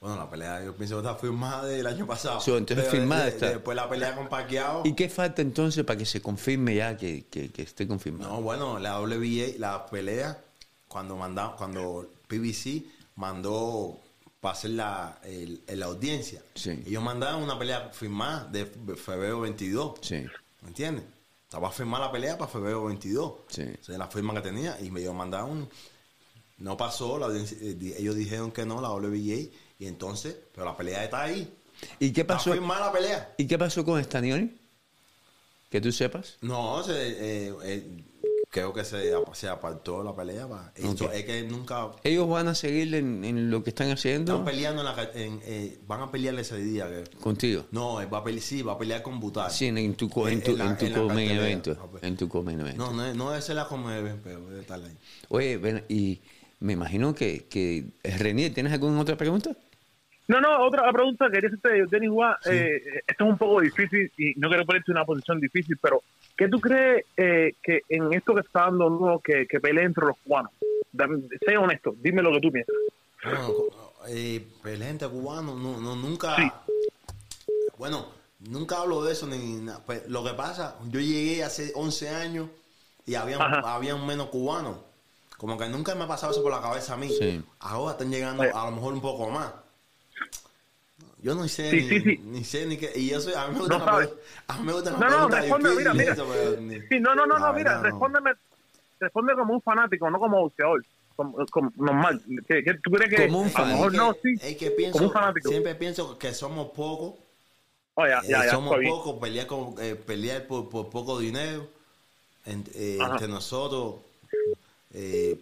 S1: Bueno, la pelea yo pienso que está firmada del año pasado.
S3: So, entonces
S1: Pero
S3: firmada
S1: de-
S3: está.
S1: Después la pelea con Pacquiao.
S3: ¿Y qué falta entonces para que se confirme ya que, que- que esté confirmado?
S1: No, bueno, la WBA, la pelea, cuando manda, cuando PBC mandó para hacer la, el- el- la audiencia,
S3: Sí.
S1: ellos mandaron una pelea firmada de febrero 22.
S3: Sí.
S1: ¿Me entiendes? Estaba firmada la pelea para febrero 22.
S3: Sí.
S1: Esa es la firma que tenía. Y me ellos mandaron. No pasó. La audiencia- eh, ellos dijeron que no, la WBA. Y entonces, pero la pelea está ahí.
S3: ¿Y qué
S1: Está
S3: pasó?
S1: firmada la pelea.
S3: ¿Y qué pasó con Stanioni? Que tú sepas.
S1: No, se, eh, eh, creo que se, se apartó la pelea. Esto. Es que nunca.
S3: Ellos van a seguir en, en lo que están haciendo
S1: Están peleando en la. en, eh, van a pelear ese día. que-
S3: contigo.
S1: no, él va a pelear, sí, va a pelear con Butal.
S3: Sí, en, tu, en tu,
S1: En la-
S3: en tu
S1: en la
S3: co- main
S1: cartelera.
S3: evento. En tu co- main evento.
S1: No, no, es- no ser la como pero debe estar ahí.
S3: Oye, ven, y me imagino que, que Renier, ¿tienes alguna otra pregunta?
S8: No, no, otra pregunta que quería hacerte, Denis Gua, eh, esto es un poco difícil y no quiero ponerte en una posición difícil, pero ¿qué tú crees eh, que en esto que está dando nuevo que, que pelee entre los cubanos? Dame- sé honesto, dime lo que tú piensas.
S1: Bueno, eh, pelea entre cubanos, no, no, nunca.
S8: Sí.
S1: Bueno, nunca hablo de eso ni nada. Pues, lo que pasa, yo llegué hace 11 años y había,
S8: Ajá.
S1: habían menos cubanos. Como que nunca me ha pasado eso por la cabeza a mí.
S3: Sí.
S1: Ahora están llegando
S8: Oye.
S1: a lo mejor un poco más. Yo no sé,
S8: Sí,
S1: ni,
S8: sí, sí.
S1: ni sé ni qué. Y eso, a mí me gusta
S8: No sabes.
S1: A mí me gusta
S8: No, no, responde, mira, mira. Sí, no, no, no, no, mira, respóndeme, responde como un fanático, no como boxeador, como, como normal. ¿Qué, qué- tú crees que
S3: Como un
S8: a
S3: fan.
S8: lo mejor no, sí?
S1: Es que pienso,
S8: Como un fanático.
S1: siempre pienso que somos pocos
S8: Oh, ya, ya,
S1: Eh,
S8: ya,
S1: somos pocos, pelear, con, eh, pelear por, por poco dinero en- eh, entre nosotros. eh,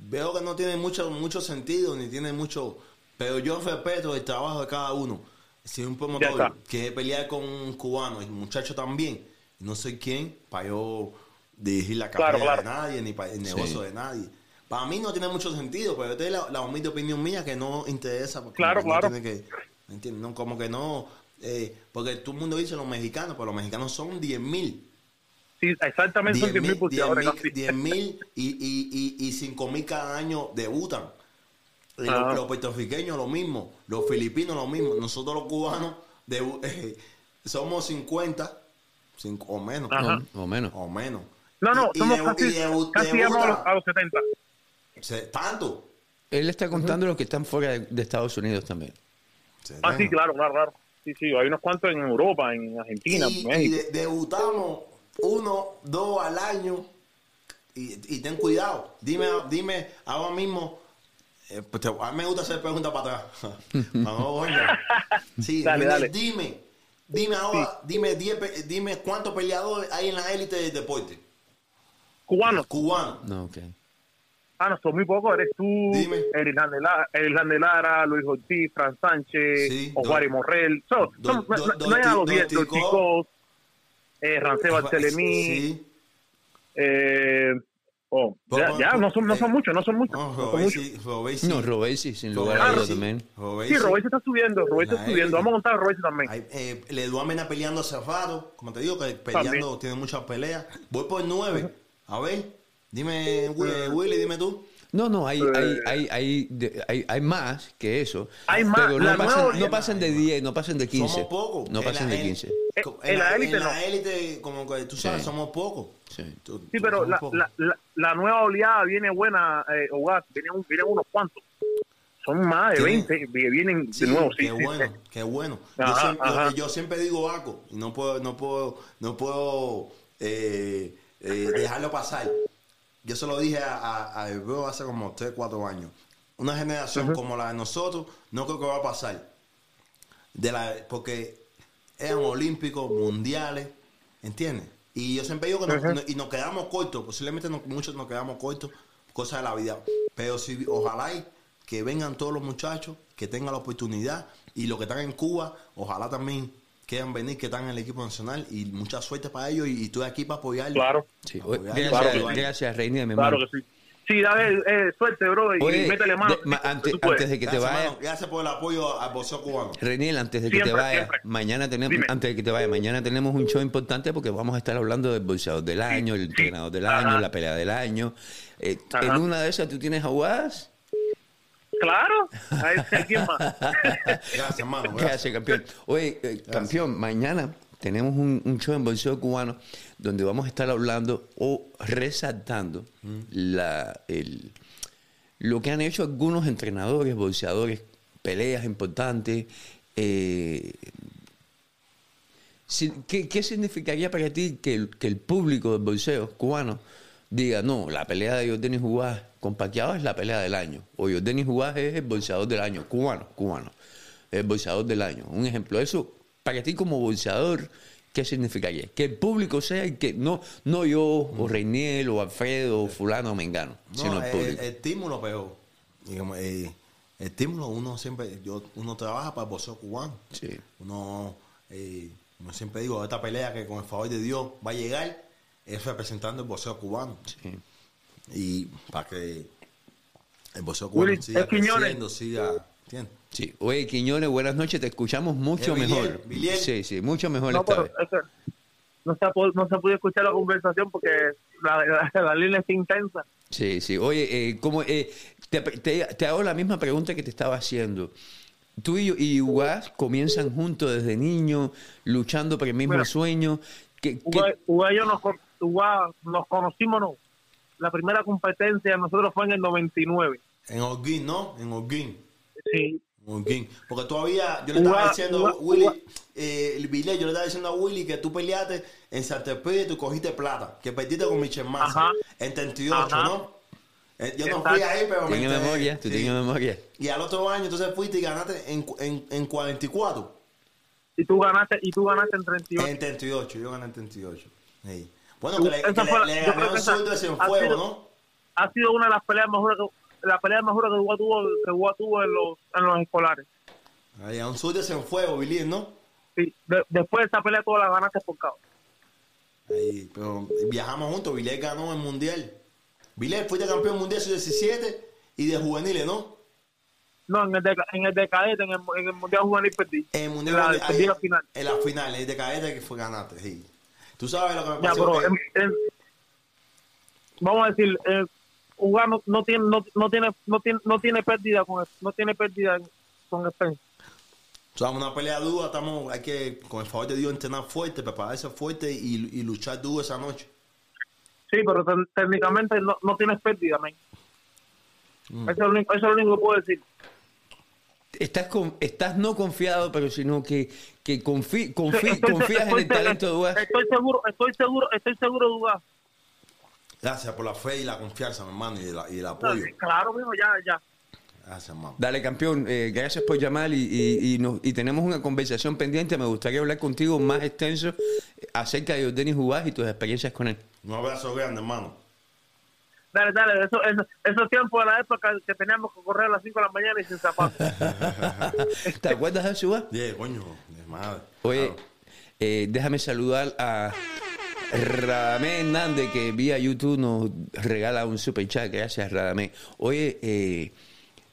S1: veo que no tiene mucho, mucho sentido, ni tiene mucho. Pero yo respeto el trabajo de cada uno. Si un promotor quiere pelear con un cubano y un muchacho también, no soy quién para yo dirigir la
S8: Claro,
S1: carrera de
S8: claro.
S1: nadie ni para el negocio
S3: Sí.
S1: de nadie. Para mí no tiene mucho sentido, pero esta es la, la humilde opinión mía que no interesa. porque
S8: Claro,
S1: no
S8: claro.
S1: tiene que- ¿me entiendes? No, como que no, eh, porque todo el mundo dice los mexicanos, pero los mexicanos son 10 mil.
S8: Sí, exactamente son 10.000 boxeadores. casi.
S1: 10 mil y, y, y, y 5 mil cada año debutan. Y
S8: Ah.
S1: los, los puertorriqueños lo mismo, los filipinos lo mismo. Nosotros los cubanos debu- <laughs> eh, somos 50 cinco, o menos.
S8: Ajá.
S3: O, menos.
S1: O menos.
S8: No, no,
S1: Y- y
S8: somos casi,
S1: y debu-
S8: casi llegamos a los, a los 70.
S1: Se- tanto.
S3: Él está contando los que están fuera de, de Estados Unidos también.
S1: Se
S8: Ah, sí, claro, claro, claro. Sí, sí, hay unos cuantos en Europa, en Argentina,
S1: y,
S8: en
S1: y
S8: México.
S1: de- debutamos uno, dos al año. Y, y ten cuidado. Dime, dime ahora mismo. Eh, pues te- a mí me gusta hacer preguntas para atrás. <laughs> Sí,
S8: Dale,
S1: dime,
S8: dale.
S1: dime. Dime ahora, dime, diez dime cuántos peleadores hay en la élite del deporte.
S8: Cubanos.
S1: Cubanos.
S3: No, ok.
S8: Ah, no, son muy pocos. Eres tú. Erilán de Lara, Luis Ortiz, Fran Sánchez,
S1: Sí.
S8: So,
S1: do-
S8: son-
S1: do-
S8: no,
S1: do-
S8: no hay a los
S1: do-
S8: 10.
S1: Tico.
S8: Dorticos, eh, Rancé Barthelemy.
S1: Sí.
S8: Eh, oh, ya, no son, no son
S1: eh,
S8: muchos, no son muchos.
S1: No, Robesi. Robesi.
S3: No, Robesi, sin lugar a
S1: Robesi,
S3: dudas también.
S1: Robesi.
S8: Sí, Robert está subiendo, Robert está subiendo. Vamos a contar a Robert también.
S1: Hay, eh, le Duamena peleando a Cerrado, como te digo, que peleando,
S8: También.
S1: tiene muchas peleas. Voy por nueve. A ver, dime, Wi- Willy, dime tú.
S3: No, no, hay,
S8: Eh.
S3: hay, hay, hay, de- hay, hay más que eso.
S8: Hay más,
S3: Pero
S8: la
S3: no
S8: nueva-
S3: pasan, no pasan de 10, no pasan de 15.
S1: Somos pocos.
S3: No
S1: En
S3: pasan
S1: la
S3: de
S1: él-
S3: 15.
S1: Co-
S8: en la élite
S1: en
S8: no.
S1: la élite, como que tú sabes,
S3: Sí.
S1: somos pocos.
S3: Sí.
S1: Tú-
S8: Sí,
S1: tú-
S8: pero
S1: somos
S8: la,
S1: pocos.
S8: la, la, la nueva oleada viene buena, eh, Hogar. Vienen, un- vienen unos cuantos. Son más de
S1: Tiene-
S8: 20 que vienen
S1: Sí,
S8: de nuevo. Sí,
S1: qué
S8: sí,
S1: bueno,
S8: sí.
S1: qué bueno. yo,
S8: Ajá,
S1: siempre, yo-
S8: ajá.
S1: yo siempre digo algo y no puedo, no puedo, no puedo eh, eh, dejarlo pasar. Yo se lo dije a, a, hace como 3, 4 años. Una generación como la de nosotros no creo que va a pasar. De la, porque eran olímpicos, mundiales, ¿entiendes? Y yo siempre digo que nos, no- y nos quedamos cortos, posiblemente no- muchos nos quedamos cortos cosas de la vida. Pero si, ojalá y que vengan todos los muchachos, que tengan la oportunidad, y los que están en Cuba, ojalá también quieran venir, que están en el equipo nacional, y mucha suerte para ellos, y, y estoy aquí para apoyarlos.
S8: Claro.
S3: Sí, oye, gracias, Reinier, mi
S8: Claro
S3: hermano.
S8: que sí. Sí, dale eh, suerte, bro, y
S3: Oye,
S8: métele mano.
S3: de- ma- antes, antes de que te
S1: Gracias,
S3: vaya,
S1: hermano. Gracias por el apoyo al boxeo cubano.
S3: Reniel, antes de que te
S8: Siempre,
S3: vaya,
S8: siempre.
S3: mañana tenemos,
S8: Dime.
S3: antes de que te vaya, mañana tenemos un show importante porque vamos a estar hablando del boxeador del año, el entrenador del
S8: Ajá.
S3: año, la pelea del año. Eh, en una de esas tú tienes a Guas.
S8: Claro. Ahí está, ¿quién más? <laughs>
S1: Gracias, hermano. Gracias.
S3: Gracias, campeón. Oye, eh, campeón, mañana tenemos un, un show en boxeo cubano donde vamos a estar hablando o resaltando la, el, lo que han hecho algunos entrenadores, boxeadores, peleas importantes. eh, si- ¿qué, qué significaría para ti que el, que el público del boxeo cubano diga, no, la pelea de Jordani Jugás con Pacquiao es la pelea del año, o Jordani Jugás es el boxeador del año, cubano, cubano, el boxeador del año? Un ejemplo, eso para ti como boxeador, ¿qué significaría? Que el público sea el que, no, no yo, o Reiniel, o Alfredo, o fulano, o Mengano, sino
S1: No,
S3: el
S1: el,
S3: público.
S1: el estímulo peor. Digamos, eh, el estímulo, uno siempre, yo, uno trabaja para el cubano.
S3: Sí.
S1: Uno, eh, como siempre digo, esta pelea que con el favor de Dios va a llegar es representando el boxeo cubano.
S3: Sí.
S1: Y para que el boxeo cubano
S8: Willy,
S1: siga
S8: Quiñones.
S1: creciendo, siga, ¿entiendes?
S3: Sí. Oye, Quiñones, buenas noches, te escuchamos mucho
S1: Eh,
S3: mejor. Sí, sí, mucho mejor
S8: No,
S3: esta
S8: pero
S3: vez.
S8: es que no se, ha, no se pudo escuchar la conversación porque la, la, la línea está intensa.
S3: Sí, sí. Oye, eh, como, eh, te, te- te hago la misma pregunta que te estaba haciendo. Tú y, y Ugas comienzan juntos desde niños, luchando por el mismo
S8: Mira.
S3: sueño. ¿Qué- qué-
S8: Uga, Uga y yo nos, nos conocimos, ¿no? La primera competencia de nosotros fue en el 99.
S1: En Holguín, ¿no? En Holguín.
S8: Sí.
S1: En Holguín. Porque todavía, yo le estaba diciendo
S8: Uga-
S1: a Willy, eh, el Vilé, yo le estaba diciendo a Willy que tú peleaste en Santa Fe y tú cogiste plata, que perdiste con Michel Massa
S8: Ajá.
S1: en 38,
S8: Ajá.
S1: ¿no? Eh, yo no fui ahí, pero me
S3: ¿Tienes
S1: enteré.
S3: memoria? ¿Tú
S1: Sí.
S3: tienes memoria?
S1: Y al otro año entonces fuiste y ganaste en, en, en 44.
S8: Y tú ganaste, y tú ganaste en 38.
S1: En 38, yo gané en 38. Sí. Bueno, que le, que
S8: fue-
S1: le un zurdo ese en fuego,
S8: sido-
S1: ¿no?
S8: Ha sido una de las peleas mejores que, la pelea mejor que Uga tuvo, que Uga tuvo en los, en los escolares.
S1: Ahí, a un zurdo ese en fuego, Billy, ¿no?
S8: Sí. De- después de esa pelea todas las ganaste por cabo.
S1: Ahí, pero viajamos juntos, Vilés ganó el mundial. Vilés, fuiste campeón mundial sub-17 y de juveniles, ¿no?
S8: No, en el de, en el de cadete, en el, en el Mundial Juvenil perdí.
S1: En el mundial
S8: La-
S1: ahí-
S8: perdí la final.
S1: En la final, el de cadete que fue ganaste, sí. Tú sabes lo que me
S8: Ya,
S1: pasó.
S8: pero en- en- vamos a decir, eh, Uga no, no tiene no, no tiene no tiene no tiene pérdida con no tiene pérdida con Spence.
S1: O sea, una pelea dura, estamos, hay que, con el favor de Dios, entrenar fuerte, prepararse fuerte y, y luchar duro esa noche.
S8: Sí, pero te- técnicamente no, no tienes pérdida, man.
S1: Mm.
S8: Eso, es lo único, eso es lo único que puedo decir.
S3: Estás, con, estás no confiado, pero sino que, que
S8: Estoy-
S3: confías en
S8: estoy-
S3: el talento de Ugas.
S8: Estoy seguro, estoy seguro, estoy seguro de.
S1: Gracias por la fe y la confianza, mi hermano, y, la- y el apoyo.
S8: Claro, mismo, ya, ya.
S1: Gracias, hermano.
S3: Dale, campeón, eh, gracias por llamar y, y, y nos- y tenemos una conversación pendiente. Me gustaría hablar contigo más extenso eh, acerca de Jordani Jugás y tus experiencias con él.
S1: Un abrazo grande, hermano.
S8: Dale, dale, eso, eso, esos tiempos de la época que teníamos que correr a las 5 de la mañana y sin zapatos. <laughs>
S3: ¿Te acuerdas de eso, Jugás?
S1: Yeah, coño, de madre.
S3: Oye,
S1: Claro.
S3: eh, déjame saludar a Radamé Hernández, que vía YouTube nos regala un super chat. Gracias, Radamé. Oye, eh,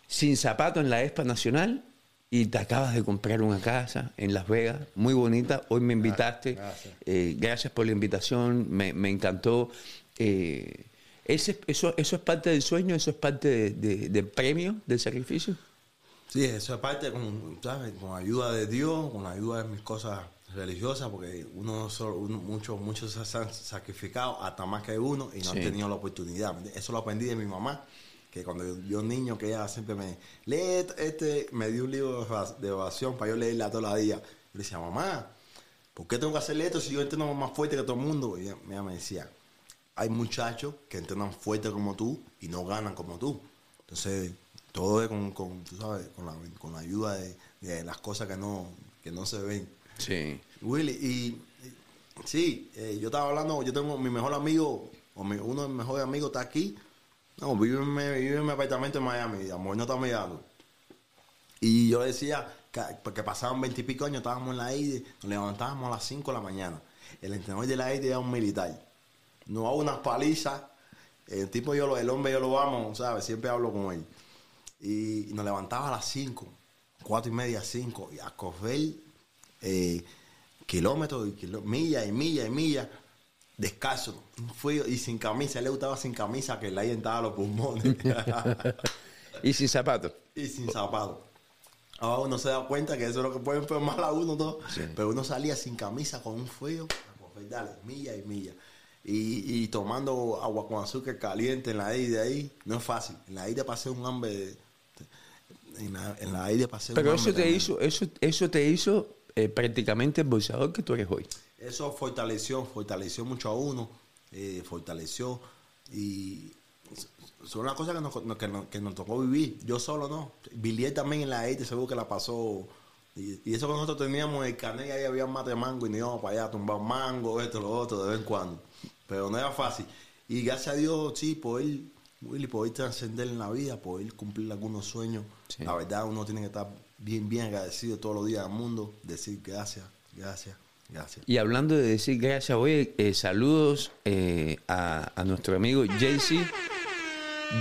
S3: sin zapato en la Expa Nacional y te acabas de comprar una casa en Las Vegas, muy bonita. Hoy me invitaste.
S1: gracias.
S3: Eh, gracias por la invitación, me, me encantó. Eh, ese- eso, ¿Eso es parte del sueño? ¿Eso es parte de- de- del premio, del sacrificio?
S1: Sí, eso es parte con, ¿sabes? con ayuda de Dios, con ayuda de mis cosas religiosas, porque uno, solo, muchos muchos se han sacrificado hasta más que uno y no
S3: Sí.
S1: han tenido la oportunidad. Eso lo aprendí de mi mamá, que cuando yo, yo niño, que ella siempre me lee este, me dio un libro de ora- de oración para yo leerla todos los días. Yo le decía, mamá, ¿por qué tengo que hacerle esto si yo entreno más fuerte que todo el mundo? Y ella, ella me decía, hay muchachos que entrenan fuerte como tú y no ganan como tú. Entonces, todo es con, con, tú sabes, con, la, con la ayuda de, de las cosas que no, que no se ven.
S3: Sí.
S1: Willy, y, y- sí, eh, yo estaba hablando, yo tengo mi mejor amigo, o mi- uno de mis mejores amigos está aquí, No, vive en, mi- vive en mi apartamento en Miami, amor no está mirando. Y yo decía que, porque pasaban veintipico años, estábamos en la ID, nos levantábamos a las 5 de la mañana. El entrenador de la ID era un militar. Nos daba unas palizas. El tipo, yo lo, el hombre, yo lo amo, ¿sabes? Siempre hablo con él. Y, nos levantaba a las 5, cuatro y media, 5, y a correr eh, kilómetros y kiló- millas y millas y millas, descalzo, un frío y sin camisa. Le gustaba sin camisa, que le entraba los pulmones. <laughs>
S3: Y sin zapatos.
S1: y sin zapatos. Ahora uno se da cuenta que eso es lo que puede enfermar a uno todo.
S3: Sí.
S1: Pero uno salía sin camisa con un frío, a coger, dale, milla y milla. Y, y tomando agua con azúcar caliente en la de ahí, no es fácil. En la de pasé un hambre. En la, en la de pasé
S3: Pero
S1: un
S3: eso
S1: hambre
S3: hizo, eso, eso te hizo eh, prácticamente el boxeador que tú eres hoy.
S1: Eso fortaleció, fortaleció mucho a uno, eh, fortaleció y son las cosas que nos, que, nos, que nos tocó vivir. Yo solo no. Billy también en la EIT seguro que la pasó. Y, y eso que nosotros teníamos el canal y ahí había mate de mango y nos íbamos para allá a tumbar mango, esto, lo otro, de vez en cuando. Pero no era fácil. Y gracias a Dios, sí, poder, Willy, poder trascender en la vida, poder cumplir algunos sueños.
S3: Sí.
S1: La verdad, uno tiene que estar bien, bien agradecido todos los días del mundo, decir gracias, gracias, gracias.
S3: Y hablando de decir gracias, oye, eh, saludos eh, a, a nuestro amigo JC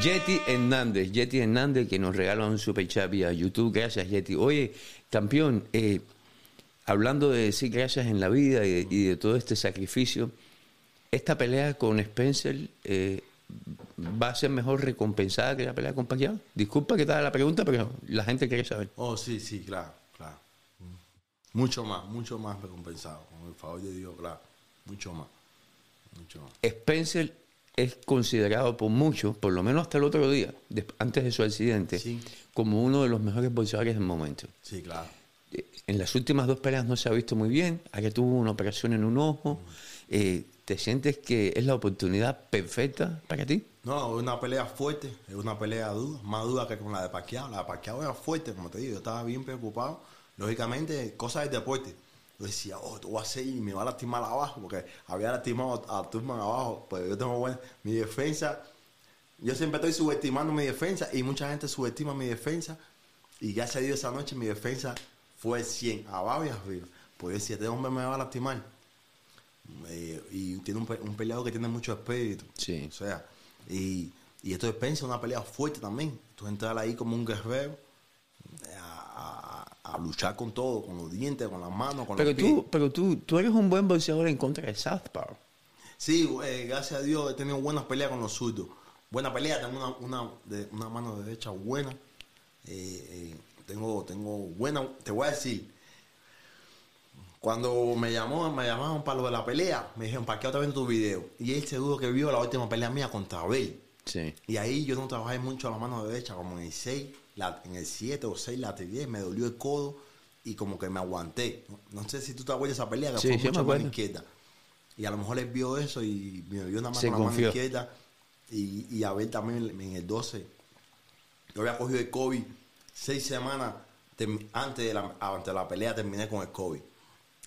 S3: Yeti Hernández. Yeti Hernández que nos regala un super chat vía YouTube. Gracias, Yeti. Oye, campeón, eh, hablando de decir gracias en la vida y de, y de todo este sacrificio, esta pelea con Spencer eh, va a ser mejor recompensada que la pelea con Pacquiao. Disculpa que te haga la pregunta, pero la gente quiere saber.
S1: Oh, sí, sí, claro, claro. Mucho más, mucho más recompensado. Con el favor de Dios, claro. Mucho más. Mucho más.
S3: Spencer es considerado por muchos, por lo menos hasta el otro día, antes de su accidente,
S1: Sí.
S3: como uno de los mejores boxeadores del momento.
S1: Sí, claro.
S3: Eh, En las últimas dos peleas no se ha visto muy bien, ahora tuvo una operación en un ojo. Eh, ¿Te sientes que es la oportunidad perfecta para ti?
S1: No, es una pelea fuerte, es una pelea dura, más dura que con la de Pacquiao. La de Pacquiao era fuerte, como te digo, yo estaba bien preocupado. Lógicamente, cosas del deporte. Yo decía, oh, esto va a ser y me va a lastimar abajo, porque había lastimado a Turman abajo, pero yo tengo buena, mi defensa, yo siempre estoy subestimando mi defensa y mucha gente subestima mi defensa. Y gracias a Dios esa noche mi defensa fue 100, abajo y arriba. Pues yo decía, este hombre me va a lastimar. Eh, y tiene un, pe- un peleador que tiene mucho espíritu.
S3: Sí.
S1: O sea, y, y esto es una pelea fuerte también. Tú entrar ahí como un guerrero a, luchar con todo, con los dientes, con las manos, con
S3: Pero
S1: los pies.
S3: tú, pero tú, tú eres un buen boxeador en contra de Southpaw.
S1: Sí, eh, gracias a Dios he tenido buenas peleas con los zurdos. Buena pelea, tengo una, una, de, una mano derecha buena. Eh, eh, tengo, tengo buena, te voy a decir, cuando me llamó, me llamaron para lo de la pelea, me dijeron, ¿para qué otra vez tu video? Y él seguro que vio la última pelea mía contra Abel.
S3: Sí.
S1: Y ahí yo no trabajé mucho a la mano derecha, como en el 6, la- en el 7 o 6 la tiré, me dolió el codo y como que me aguanté. No, no sé si tú te acuerdas de esa pelea, que
S3: Sí,
S1: fue
S3: sí,
S1: mucho mano
S3: acuerdo.
S1: izquierda. Y a lo mejor él vio eso y me vio nada más
S3: Se
S1: con la mano izquierda. Y, y Abel también en el 12. Yo había cogido el COVID seis semanas antes de la, antes de la pelea, terminé con el COVID.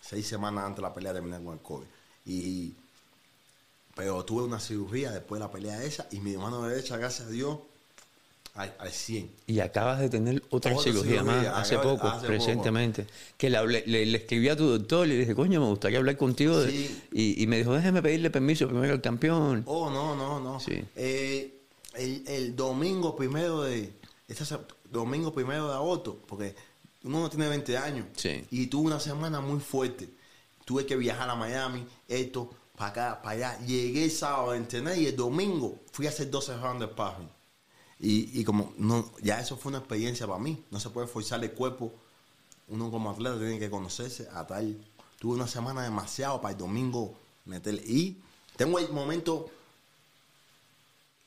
S1: Seis semanas antes de la pelea terminé con el COVID. Y, pero tuve una cirugía después de la pelea esa y mi mano derecha, gracias a Dios, al, al 100.
S3: Y acabas de tener otra,
S1: Otra
S3: cirugía,
S1: cirugía,
S3: más hace poco,
S1: hace
S3: recientemente. Que le, hablé- le, le escribí a tu doctor y le dije, coño, me gustaría hablar contigo. de-". Y, y me dijo, déjeme pedirle permiso primero al campeón.
S1: Oh, no, no, no.
S3: Sí.
S1: Eh, el, el domingo primero de. Este domingo primero de agosto, porque uno no tiene 20 años.
S3: Sí.
S1: Y tuve una semana muy fuerte. Tuve que viajar a Miami, esto, para acá, para allá. Llegué el sábado a entrenar y el domingo fui a hacer 12 rounds de sparring. Y, y como no, ya eso fue una experiencia para mí. No se puede forzar el cuerpo. Uno como atleta tiene que conocerse a tal. Tuve una semana demasiado para el domingo meterle. Y tengo el momento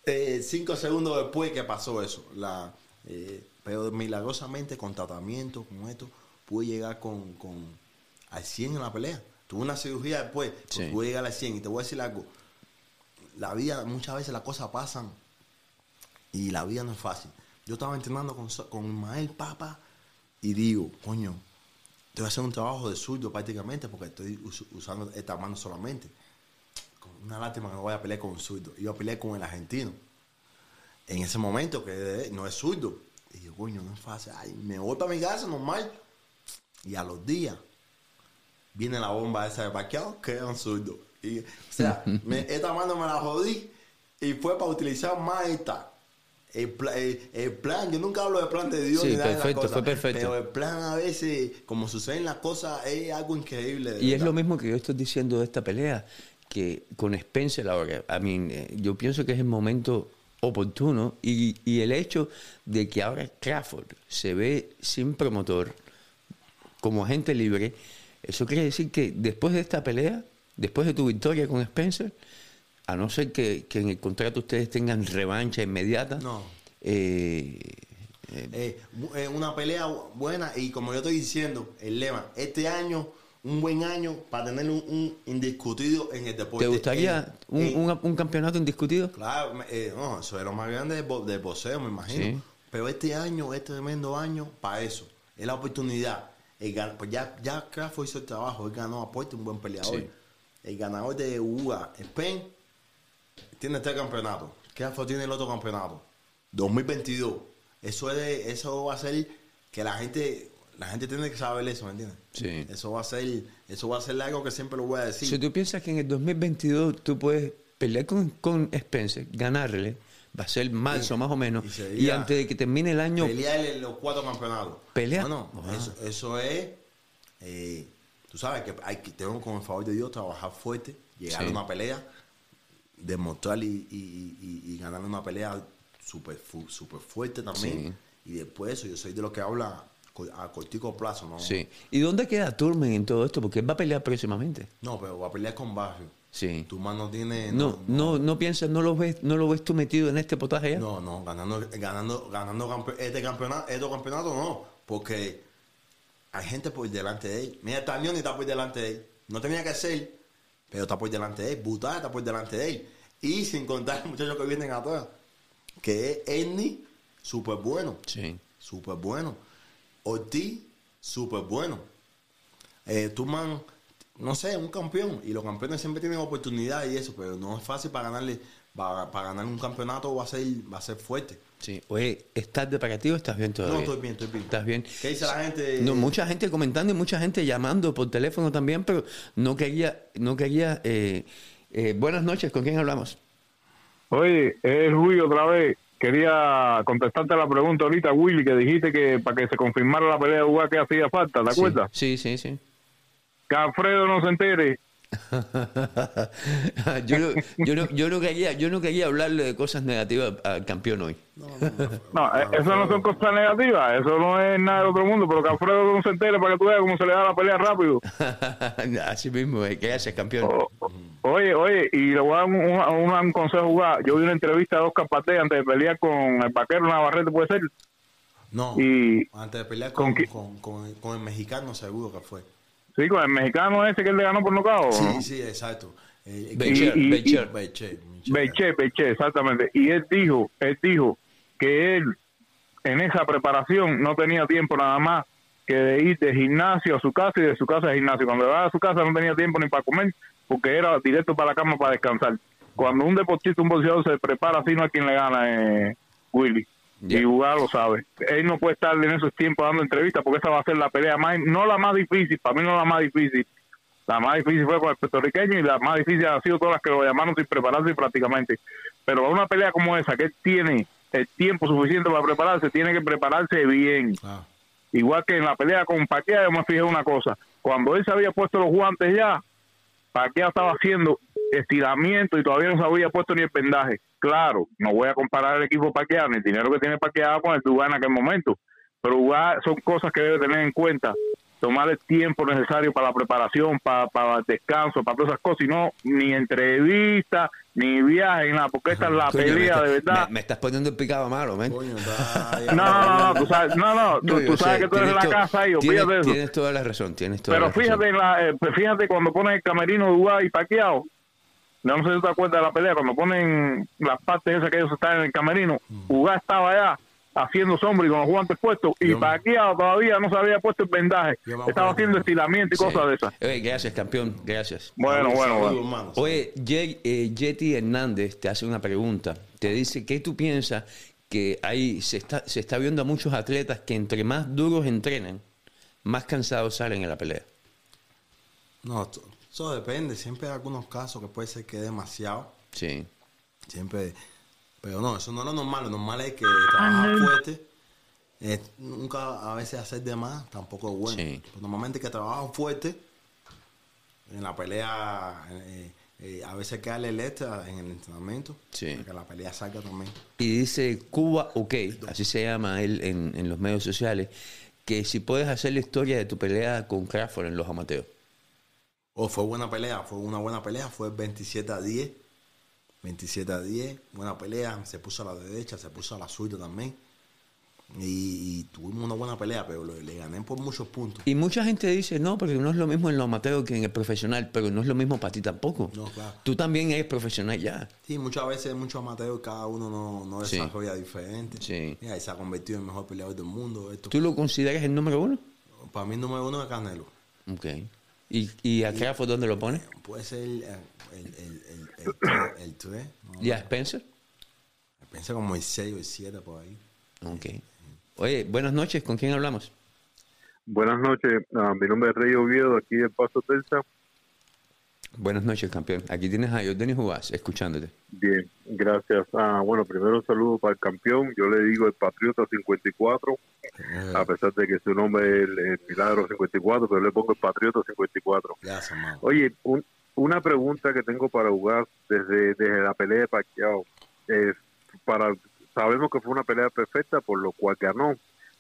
S1: eh, cinco segundos después que pasó eso. La, eh, pero milagrosamente con tratamiento, con esto, pude llegar con, con al 100 en la pelea. Tuve una cirugía después, pero
S3: Sí.
S1: pude llegar al 100. Y te voy a decir algo. La vida, muchas veces las cosas pasan y la vida no es fácil. Yo estaba entrenando con, con Ismael Papa y digo, coño, te voy a hacer un trabajo de zurdo prácticamente porque estoy us- usando esta mano solamente. Con una lástima que no voy a pelear con un zurdo. Iba a pelear con el argentino. en ese momento, que no es zurdo. Y yo, coño, no es fácil. Ay, me voy para mi casa normal. Y a los días viene la bomba esa de parqueado, que era un zurdo. Y, o sea, <laughs> me- esta mano me la jodí y fue para utilizar más esta. El, pla- el- el plan, yo nunca hablo de plan de Dios
S3: Sí,
S1: ni nada de esas
S3: perfecto,
S1: cosas,
S3: fue perfecto.
S1: Pero el plan a veces, como suceden las cosas, es algo increíble. de
S3: Y es lo mismo que yo estoy diciendo de esta pelea, que con Spencer ahora, a mí, eh, yo pienso que es el momento oportuno y, y el hecho de que ahora Crawford se ve sin promotor, como agente libre, eso quiere decir que después de esta pelea, después de tu victoria con Spencer, a no ser que, que en el contrato ustedes tengan revancha inmediata,
S1: No.
S3: eh, eh,
S1: Eh, eh, una pelea bu- buena y como yo estoy diciendo, el lema, este año, un buen año para tener un, un indiscutido en el deporte.
S3: ¿te gustaría un, un- un campeonato indiscutido?
S1: Claro, eh, no, eso es lo más grande del, del boxeo, me imagino.
S3: Sí.
S1: Pero este año, este tremendo año, para eso. Es la oportunidad. El pues ya, ya Crawford hizo el trabajo, él ganó aporte, un buen peleador.
S3: Sí.
S1: El ganador de UGA, Spain, tiene este campeonato. Crawford tiene el otro campeonato. 2022. Eso es de- eso va a ser que la gente la gente tiene que saber eso, ¿me entiendes?
S3: Sí.
S1: Eso va a ser eso va a ser algo que siempre lo voy a decir.
S3: Si tú piensas que en el 2022 tú puedes pelear con, con Spencer, ganarle, va a ser marzo
S1: Sí.
S3: más o menos,
S1: Y
S3: antes de que termine el año,
S1: pelear los cuatro campeonatos.
S3: Pelea.
S1: Bueno,
S3: Ah.
S1: eso, eso es. eh, tú sabes que hay que tengo con el favor de Dios trabajar fuerte, llegar
S3: Sí.
S1: a una pelea, demostrar y, y, y- y ganar una pelea súper súper fuerte también. Y después eso, yo soy de los que habla a cortico plazo, ¿no?
S3: sí. ¿Y dónde queda Turman en todo esto? Porque él va a pelear próximamente.
S1: No, pero va a pelear con Barrio.
S3: Sí.
S1: Tu mano tiene.
S3: No, no, no piensas, no lo ves, no lo ves tú metido en este potaje ya.
S1: No, no, ganando, ganando, ganando campe- este campeonato, este campeonato no, porque hay gente por delante de él. Mira, Tanioni está por delante de él. No tenía que ser, pero está por delante de él. Butá está por delante de él. Y sin contar los muchachos que vienen atrás, que es Ernie, súper bueno,
S3: Sí.
S1: súper bueno. Ortiz, súper bueno. Eh, Tuman, no sé, un campeón. Y los campeones siempre tienen oportunidad y eso, pero no es fácil para ganarle, para, para ganar un campeonato va a ser, va a ser fuerte.
S3: Sí. Oye, ¿estás de para ti o estás bien todavía?
S1: No, estoy bien, estoy bien.
S3: ¿Estás bien?
S1: ¿Qué dice la gente?
S3: No, mucha gente comentando y mucha gente llamando por teléfono también, pero no quería, no quería. eh, eh, buenas noches, ¿con quién hablamos?
S7: Oye, es Rui otra vez. Quería contestarte la pregunta ahorita, Willy, que dijiste que para que se confirmara la pelea de UA que hacía falta, ¿te acuerdas?
S3: Sí, sí, sí.
S7: Que Alfredo no se entere. <laughs>
S3: yo, no, yo, no, yo, no quería, yo no quería hablarle de cosas negativas al campeón hoy.
S7: No, eh, eso no son cosas negativas, eso no es nada del otro mundo, pero que Alfredo no se entere para que tú veas cómo se le da la pelea rápido. <laughs>
S3: Así mismo, eh, gracias, campeón.
S7: O- o- Oye, oye, y le voy a dar un, un- un consejo. jugar. Yo vi una entrevista de Oscar Pate antes de pelear con el vaquero Navarrete, puede ser.
S1: No,
S7: Y
S1: antes de pelear
S7: ¿Con
S1: con,
S7: qué?
S1: con, con- con el mexicano, seguro que fue.
S7: sí, con el mexicano ese que él le ganó por nocaut.
S1: Sí,
S7: ¿no?
S1: sí, exacto.
S3: Becher, Becher.
S1: Beche,
S7: Beche, Beche, exactamente. Y él dijo, él dijo que él en esa preparación no tenía tiempo nada más que de ir de gimnasio a su casa y de su casa a gimnasio. Cuando va a su casa no tenía tiempo ni para comer porque era directo para la cama para descansar. Cuando un deportista, un boxeador se prepara así, no hay quien le gana, eh, Willy. Y jugar lo sabe. Él no puede estar en esos tiempos dando entrevistas porque esa va a ser la pelea más, no la más difícil, para mí no la más difícil. La más difícil fue con el puertorriqueño y la más difícil ha sido todas las que lo llamaron sin prepararse prácticamente. Pero una pelea como esa, que él tiene el tiempo suficiente para prepararse, tiene que prepararse bien.
S1: Ah,
S7: Igual que en la pelea con Pacquiao, yo me fijé una cosa. Cuando él se había puesto los guantes ya, Pacquiao estaba haciendo estiramiento y todavía no se había puesto ni el pendaje. Claro, no voy a comparar el equipo Pacquiao, ni el dinero que tiene Pacquiao con el Dugán en aquel momento. Pero son cosas que debe tener en cuenta. Tomar el tiempo necesario para la preparación, para, para el descanso, para todas esas cosas, y no ni entrevista, ni viaje, ni nada, porque esta es la
S3: Coño,
S7: pelea
S3: está-
S7: de verdad.
S3: Me, me estás poniendo el picado malo, ¿ven?
S1: coño, <laughs> está-
S7: No, no, no, tú sabes, no, no, tú, tú sabes que tú eres la casa y
S3: tienes,
S7: olvídate de eso.
S3: tienes toda la razón, tienes toda
S7: Pero
S3: la razón.
S7: fíjate, en la, eh, pues fíjate cuando ponen el camerino de Uruguay y Paquiao, no sé si te acuerdas de la pelea, cuando ponen las partes esas que ellos están en el camerino, Uruguay estaba allá haciendo sombra y con los guantes puestos, y
S1: Yo me-
S7: Paquiao todavía no se había puesto el vendaje, estaba haciendo estiramiento y
S3: Sí.
S7: cosas de esas.
S3: Oye, gracias, campeón, gracias.
S7: Bueno, bueno, bueno.
S3: Oye, Ye- eh, Yeti Hernández te hace una pregunta. te dice que tú piensas que hay, se está, se está viendo a muchos atletas que entre más duros entrenan, más cansados salen en la pelea.
S1: No, eso depende. Siempre hay algunos casos que puede ser que demasiado.
S3: Sí.
S1: Siempre. Pero no, eso no es lo normal. Lo normal es que trabajar fuerte. eh, nunca a veces hacer de más tampoco es bueno.
S3: Sí.
S1: Pero normalmente que trabajan fuerte en la pelea. eh, eh, a veces hay que darle letra en el entrenamiento.
S3: Sí.
S1: Para que la pelea salga también.
S3: Y dice Cuba OK, así se llama él en, en los medios sociales, que si puedes hacer la historia de tu pelea con Crawford en los amateurs.
S1: Oh, fue buena pelea, fue una buena pelea, fue 27 a 10. 27 a 10, buena pelea, se puso a la derecha, se puso a la suya también. Y, y tuvimos una buena pelea, pero le, le gané por muchos puntos.
S3: Y mucha gente dice, no, porque no es lo mismo en los amateurs que en el profesional, pero no es lo mismo para ti tampoco.
S1: No, claro.
S3: Tú también eres profesional ya.
S1: Sí, muchas veces, muchos amateurs, cada uno no, no
S3: Sí.
S1: desarrolla diferente.
S3: Sí.
S1: Mira, y se ha convertido en el mejor peleador del mundo. Esto,
S3: ¿Tú lo consideras el número uno?
S1: Para mí, el número uno es Canelo.
S3: Ok. ¿Y, y a Crawford dónde lo pones?
S1: Puede ser el, el, el, el, el, el <coughs> 3.
S3: ¿Y a Spencer?
S1: Pensé como el 6 o el 7 por ahí.
S3: Ok. Oye, buenas noches, ¿con quién hablamos?
S10: Buenas noches, ah, mi nombre es Rey Oviedo, aquí del Paso Telsa.
S3: Buenas noches, campeón. Aquí tienes a Jordan Jugás, escuchándote.
S10: Bien, gracias. Ah, bueno, primero un saludo para el campeón, yo le digo el Patriota 54, a pesar de que su nombre es el, el Milagro 54, pero le pongo el Patriota 54.
S1: Gracias.
S10: Oye, un- una pregunta que tengo para jugar desde, desde la pelea de Pacquiao. Para, sabemos que fue una pelea perfecta, por lo cual ganó,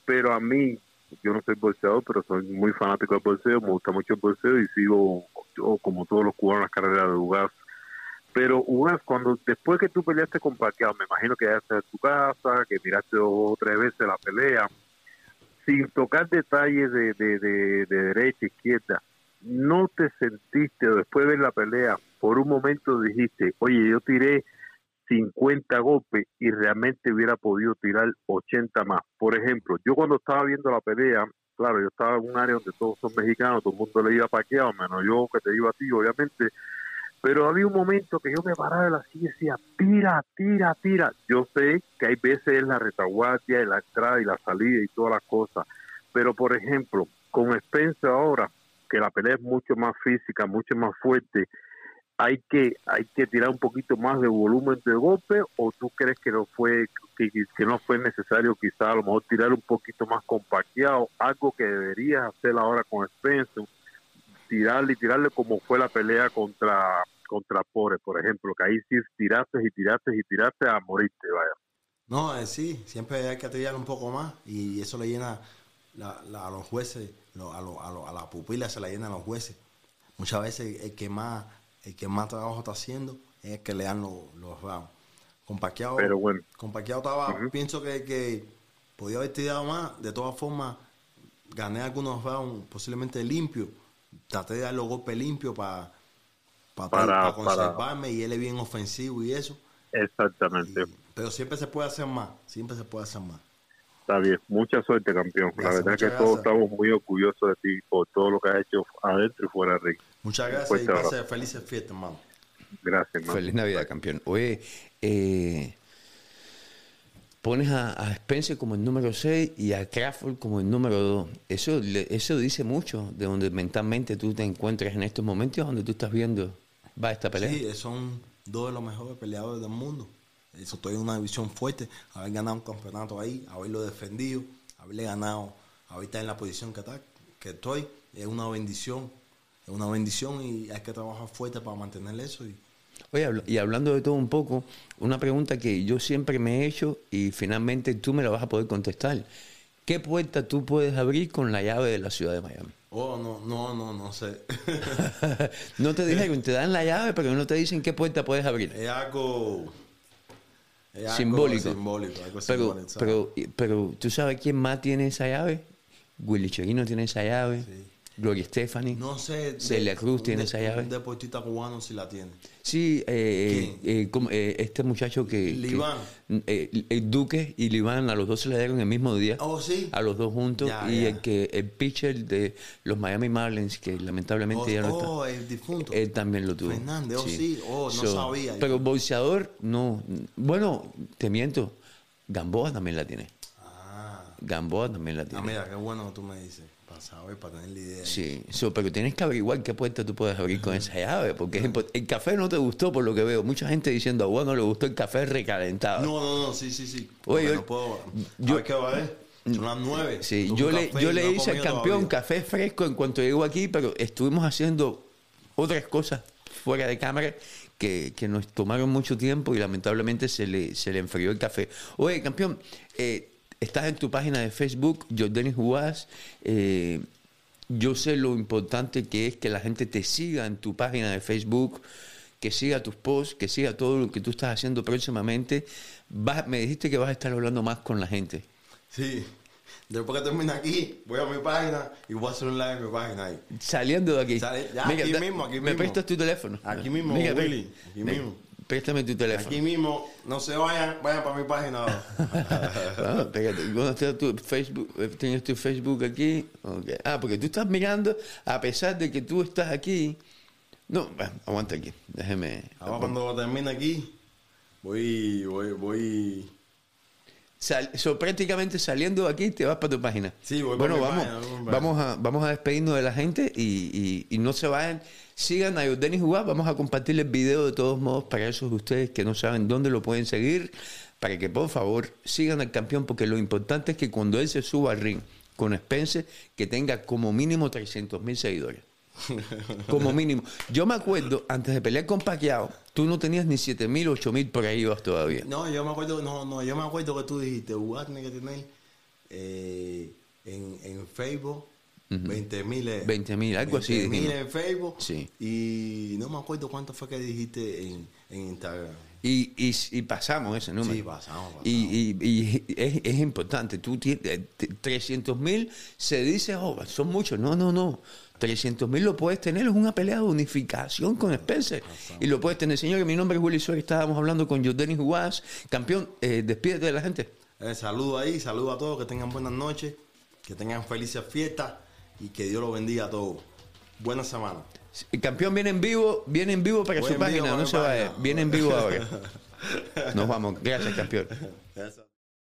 S10: pero a mí, yo no soy boxeador, pero soy muy fanático del boxeo, me gusta mucho el boxeo y sigo, yo, como todos los cubanos, las carreras de Ugas. Pero Ugas, cuando después que tú peleaste con Pacquiao, me imagino que estás en tu casa, que miraste dos o tres veces la pelea, sin tocar detalles de, de, de, de derecha, izquierda, ¿no te sentiste después de ver la pelea, por un momento dijiste, oye, yo tiré 50 golpes y realmente hubiera podido tirar 80 más? Por ejemplo, yo cuando estaba viendo la pelea, claro, yo estaba en un área donde todos son mexicanos, todo el mundo le iba paqueado, menos yo que te iba a ti, obviamente, pero había un momento que yo me paraba de la silla y decía, tira, tira, tira. Yo sé que hay veces en la retaguardia, en la entrada y la salida y todas las cosas, pero por ejemplo, con Spencer ahora, que la pelea es mucho más física, mucho más fuerte, hay que hay que tirar un poquito más de volumen de golpe o tú crees que no fue que, no fue necesario quizá a lo mejor tirar un poquito más compacteado algo que deberías hacer ahora con Spencer tirarle y tirarle como fue la pelea contra contra Pore por ejemplo que ahí sí tiraste y tiraste y tiraste a morirte vaya
S1: No, eh, sí, siempre hay que trillar un poco más y eso le llena la- la- a los jueces, lo- a, lo- a, lo- a la pupila se la llena a los jueces. Muchas veces el que más el que más trabajo está haciendo es el que le dan los, los rounds. Con Pacquiao,
S10: Pero bueno.
S1: con Pacquiao estaba, pienso que, que podía haber tirado más. De todas formas, gané algunos rounds posiblemente limpios. Traté de dar los golpes limpios para
S10: Para-
S1: para
S10: para-
S1: conservarme y él es bien ofensivo y eso.
S10: exactamente
S1: Pero siempre se puede hacer más, siempre se puede hacer más.
S10: Está bien, mucha suerte campeón.
S1: Gracias,
S10: la verdad que
S1: muchas
S10: todos estamos muy orgullosos de ti por todo lo que has hecho adentro y fuera del ring.
S1: Muchas gracias y pase felices fiestas, hermano.
S10: Gracias, hermano.
S3: Feliz Navidad, campeón. Oye, eh, pones a, a Spencer como el número 6 y a Crawford como el número 2. Eso, le- eso dice mucho de donde mentalmente tú te encuentras en estos momentos, donde tú estás viendo va esta pelea.
S1: Sí, son dos de los mejores peleadores del mundo. Eso estoy en una división fuerte. Haber ganado un campeonato ahí, haberlo defendido, haberle ganado, haber estar en la posición que, está, que estoy, es una bendición. Es una bendición y hay que trabajar fuerte para mantener eso. Y,
S3: Oye, y hablando de todo un poco, una pregunta que yo siempre me he hecho y finalmente tú me la vas a poder contestar. ¿Qué puerta tú puedes abrir con la llave de la ciudad de Miami?
S1: oh, no, no, no, no sé. <laughs>
S3: no te dijeron, te dan la llave, pero no te dicen qué puerta puedes abrir.
S1: es algo
S3: Simbólico.
S1: simbólico, algo
S3: Pero, pero, pero, ¿tú sabes quién más tiene esa llave? Willy Chirino tiene esa llave. Gloria Stephanie.
S1: No sé.
S3: Celia Cruz tiene
S1: de-
S3: esa llave.
S1: Un deportista cubano si la tiene.
S3: Sí, eh, eh, como, eh, este muchacho que...
S1: Liván.
S3: eh, el Duque y Liván a los dos se le dieron el mismo día.
S1: Oh, sí.
S3: A los dos juntos.
S1: Ya,
S3: y
S1: ya.
S3: el que el pitcher de los Miami Marlins, que lamentablemente
S1: Oh,
S3: ya no está.
S1: oh, el difunto.
S3: Él también lo tuvo.
S1: Fernández, oh, sí. Oh, no sabía.
S3: Pero boxeador, no. Bueno, te miento. Gamboa también la tiene.
S1: Ah.
S3: Gamboa también la
S1: Ah,
S3: tiene.
S1: mira, qué bueno que tú me dices. Para tener la idea.
S3: Sí, so, pero tienes que averiguar qué puerta tú puedes abrir con esa llave, porque el café no te gustó por lo que veo. Mucha gente diciendo, Juan no le gustó el café recalentado.
S1: No, no, no, sí, sí, sí.
S3: Oye, yo-
S1: no puedo.
S3: yo-
S1: a ver qué va a ver. Son las nueve.
S3: Sí, yo le, yo hice al campeón
S1: todavía.
S3: café fresco en cuanto llegó aquí, pero estuvimos haciendo otras cosas fuera de cámara que, que nos tomaron mucho tiempo y lamentablemente se le, se le enfrió el café. Oye, campeón, eh, estás en tu página de Facebook, Jordanis Juárez. eh, yo sé lo importante que es que la gente te siga en tu página de Facebook, que siga tus posts, que siga todo lo que tú estás haciendo próximamente. Vas- me dijiste que vas a estar hablando más con la gente.
S1: Sí. Después que termine aquí, voy a mi página y voy a hacer un live en mi página ahí.
S3: Saliendo de aquí.
S1: Ya,
S3: Mira,
S1: aquí mismo, aquí
S3: ¿Me
S1: mismo.
S3: prestas tu teléfono?
S1: Aquí mismo,
S3: Mira,
S1: Willy, aquí
S3: Mira,
S1: mismo.
S3: Préstame tu teléfono.
S1: Aquí mismo, no se vayan, vayan para mi página. <laughs>
S3: Ah, espérate, ¿dónde está tu Facebook? Eh, ¿Tienes tu Facebook aquí? Ok. Ah, porque tú estás mirando, a pesar de que tú estás aquí. No, bueno, aguanta aquí. Déjeme.
S1: Ahora cuando termine aquí, voy, voy, voy.
S3: Sal- so, prácticamente saliendo de aquí te vas para tu página.
S1: Sí, voy
S3: bueno,
S1: para mi
S3: vamos,
S1: página, voy para mi
S3: vamos, a, vamos a despedirnos de la gente y, y- y no se vayan. Sigan a Jordanis Jugar. Vamos a compartir el video de todos modos para esos de ustedes que no saben dónde lo pueden seguir. Para que por favor sigan al campeón, porque lo importante es que cuando él se suba al ring con Spencer, que tenga como mínimo 300 mil seguidores. <laughs> Como mínimo. Yo me acuerdo, antes de pelear con Pacquiao, tú no tenías ni 7 mil, 8 mil por ahí vas todavía.
S1: No, yo me acuerdo, no, no, yo me acuerdo que tú dijiste, Uruguay tiene que tener eh, en, en Facebook 20 mil.
S3: 20.000, algo así
S1: mil
S3: dijimos.
S1: en Facebook.
S3: Sí.
S1: Y no me acuerdo cuánto fue que dijiste en, en Instagram.
S3: Y, y, y pasamos ese número.
S1: Sí, pasamos, pasamos.
S3: Y, y- y es, es importante. Tú tienes 300 mil, se dice, oh, son muchos. No, no, no. 300 mil lo puedes tener. Es una pelea de unificación con Spencer. Y lo puedes tener. Señor, mi nombre es Willy Suárez. Estábamos hablando con Jordanis Guas. Campeón, eh, despídete de la gente.
S1: Eh, saludo ahí, saludo a todos, que tengan buenas noches, que tengan felices fiestas y que Dios los bendiga a todos. Buena semana.
S3: El campeón viene en vivo, viene en vivo para
S1: Voy
S3: su
S1: vivo
S3: página. No se vaya. Viene en vivo ahora. <laughs> Nos vamos. Gracias, campeón.
S1: Eso.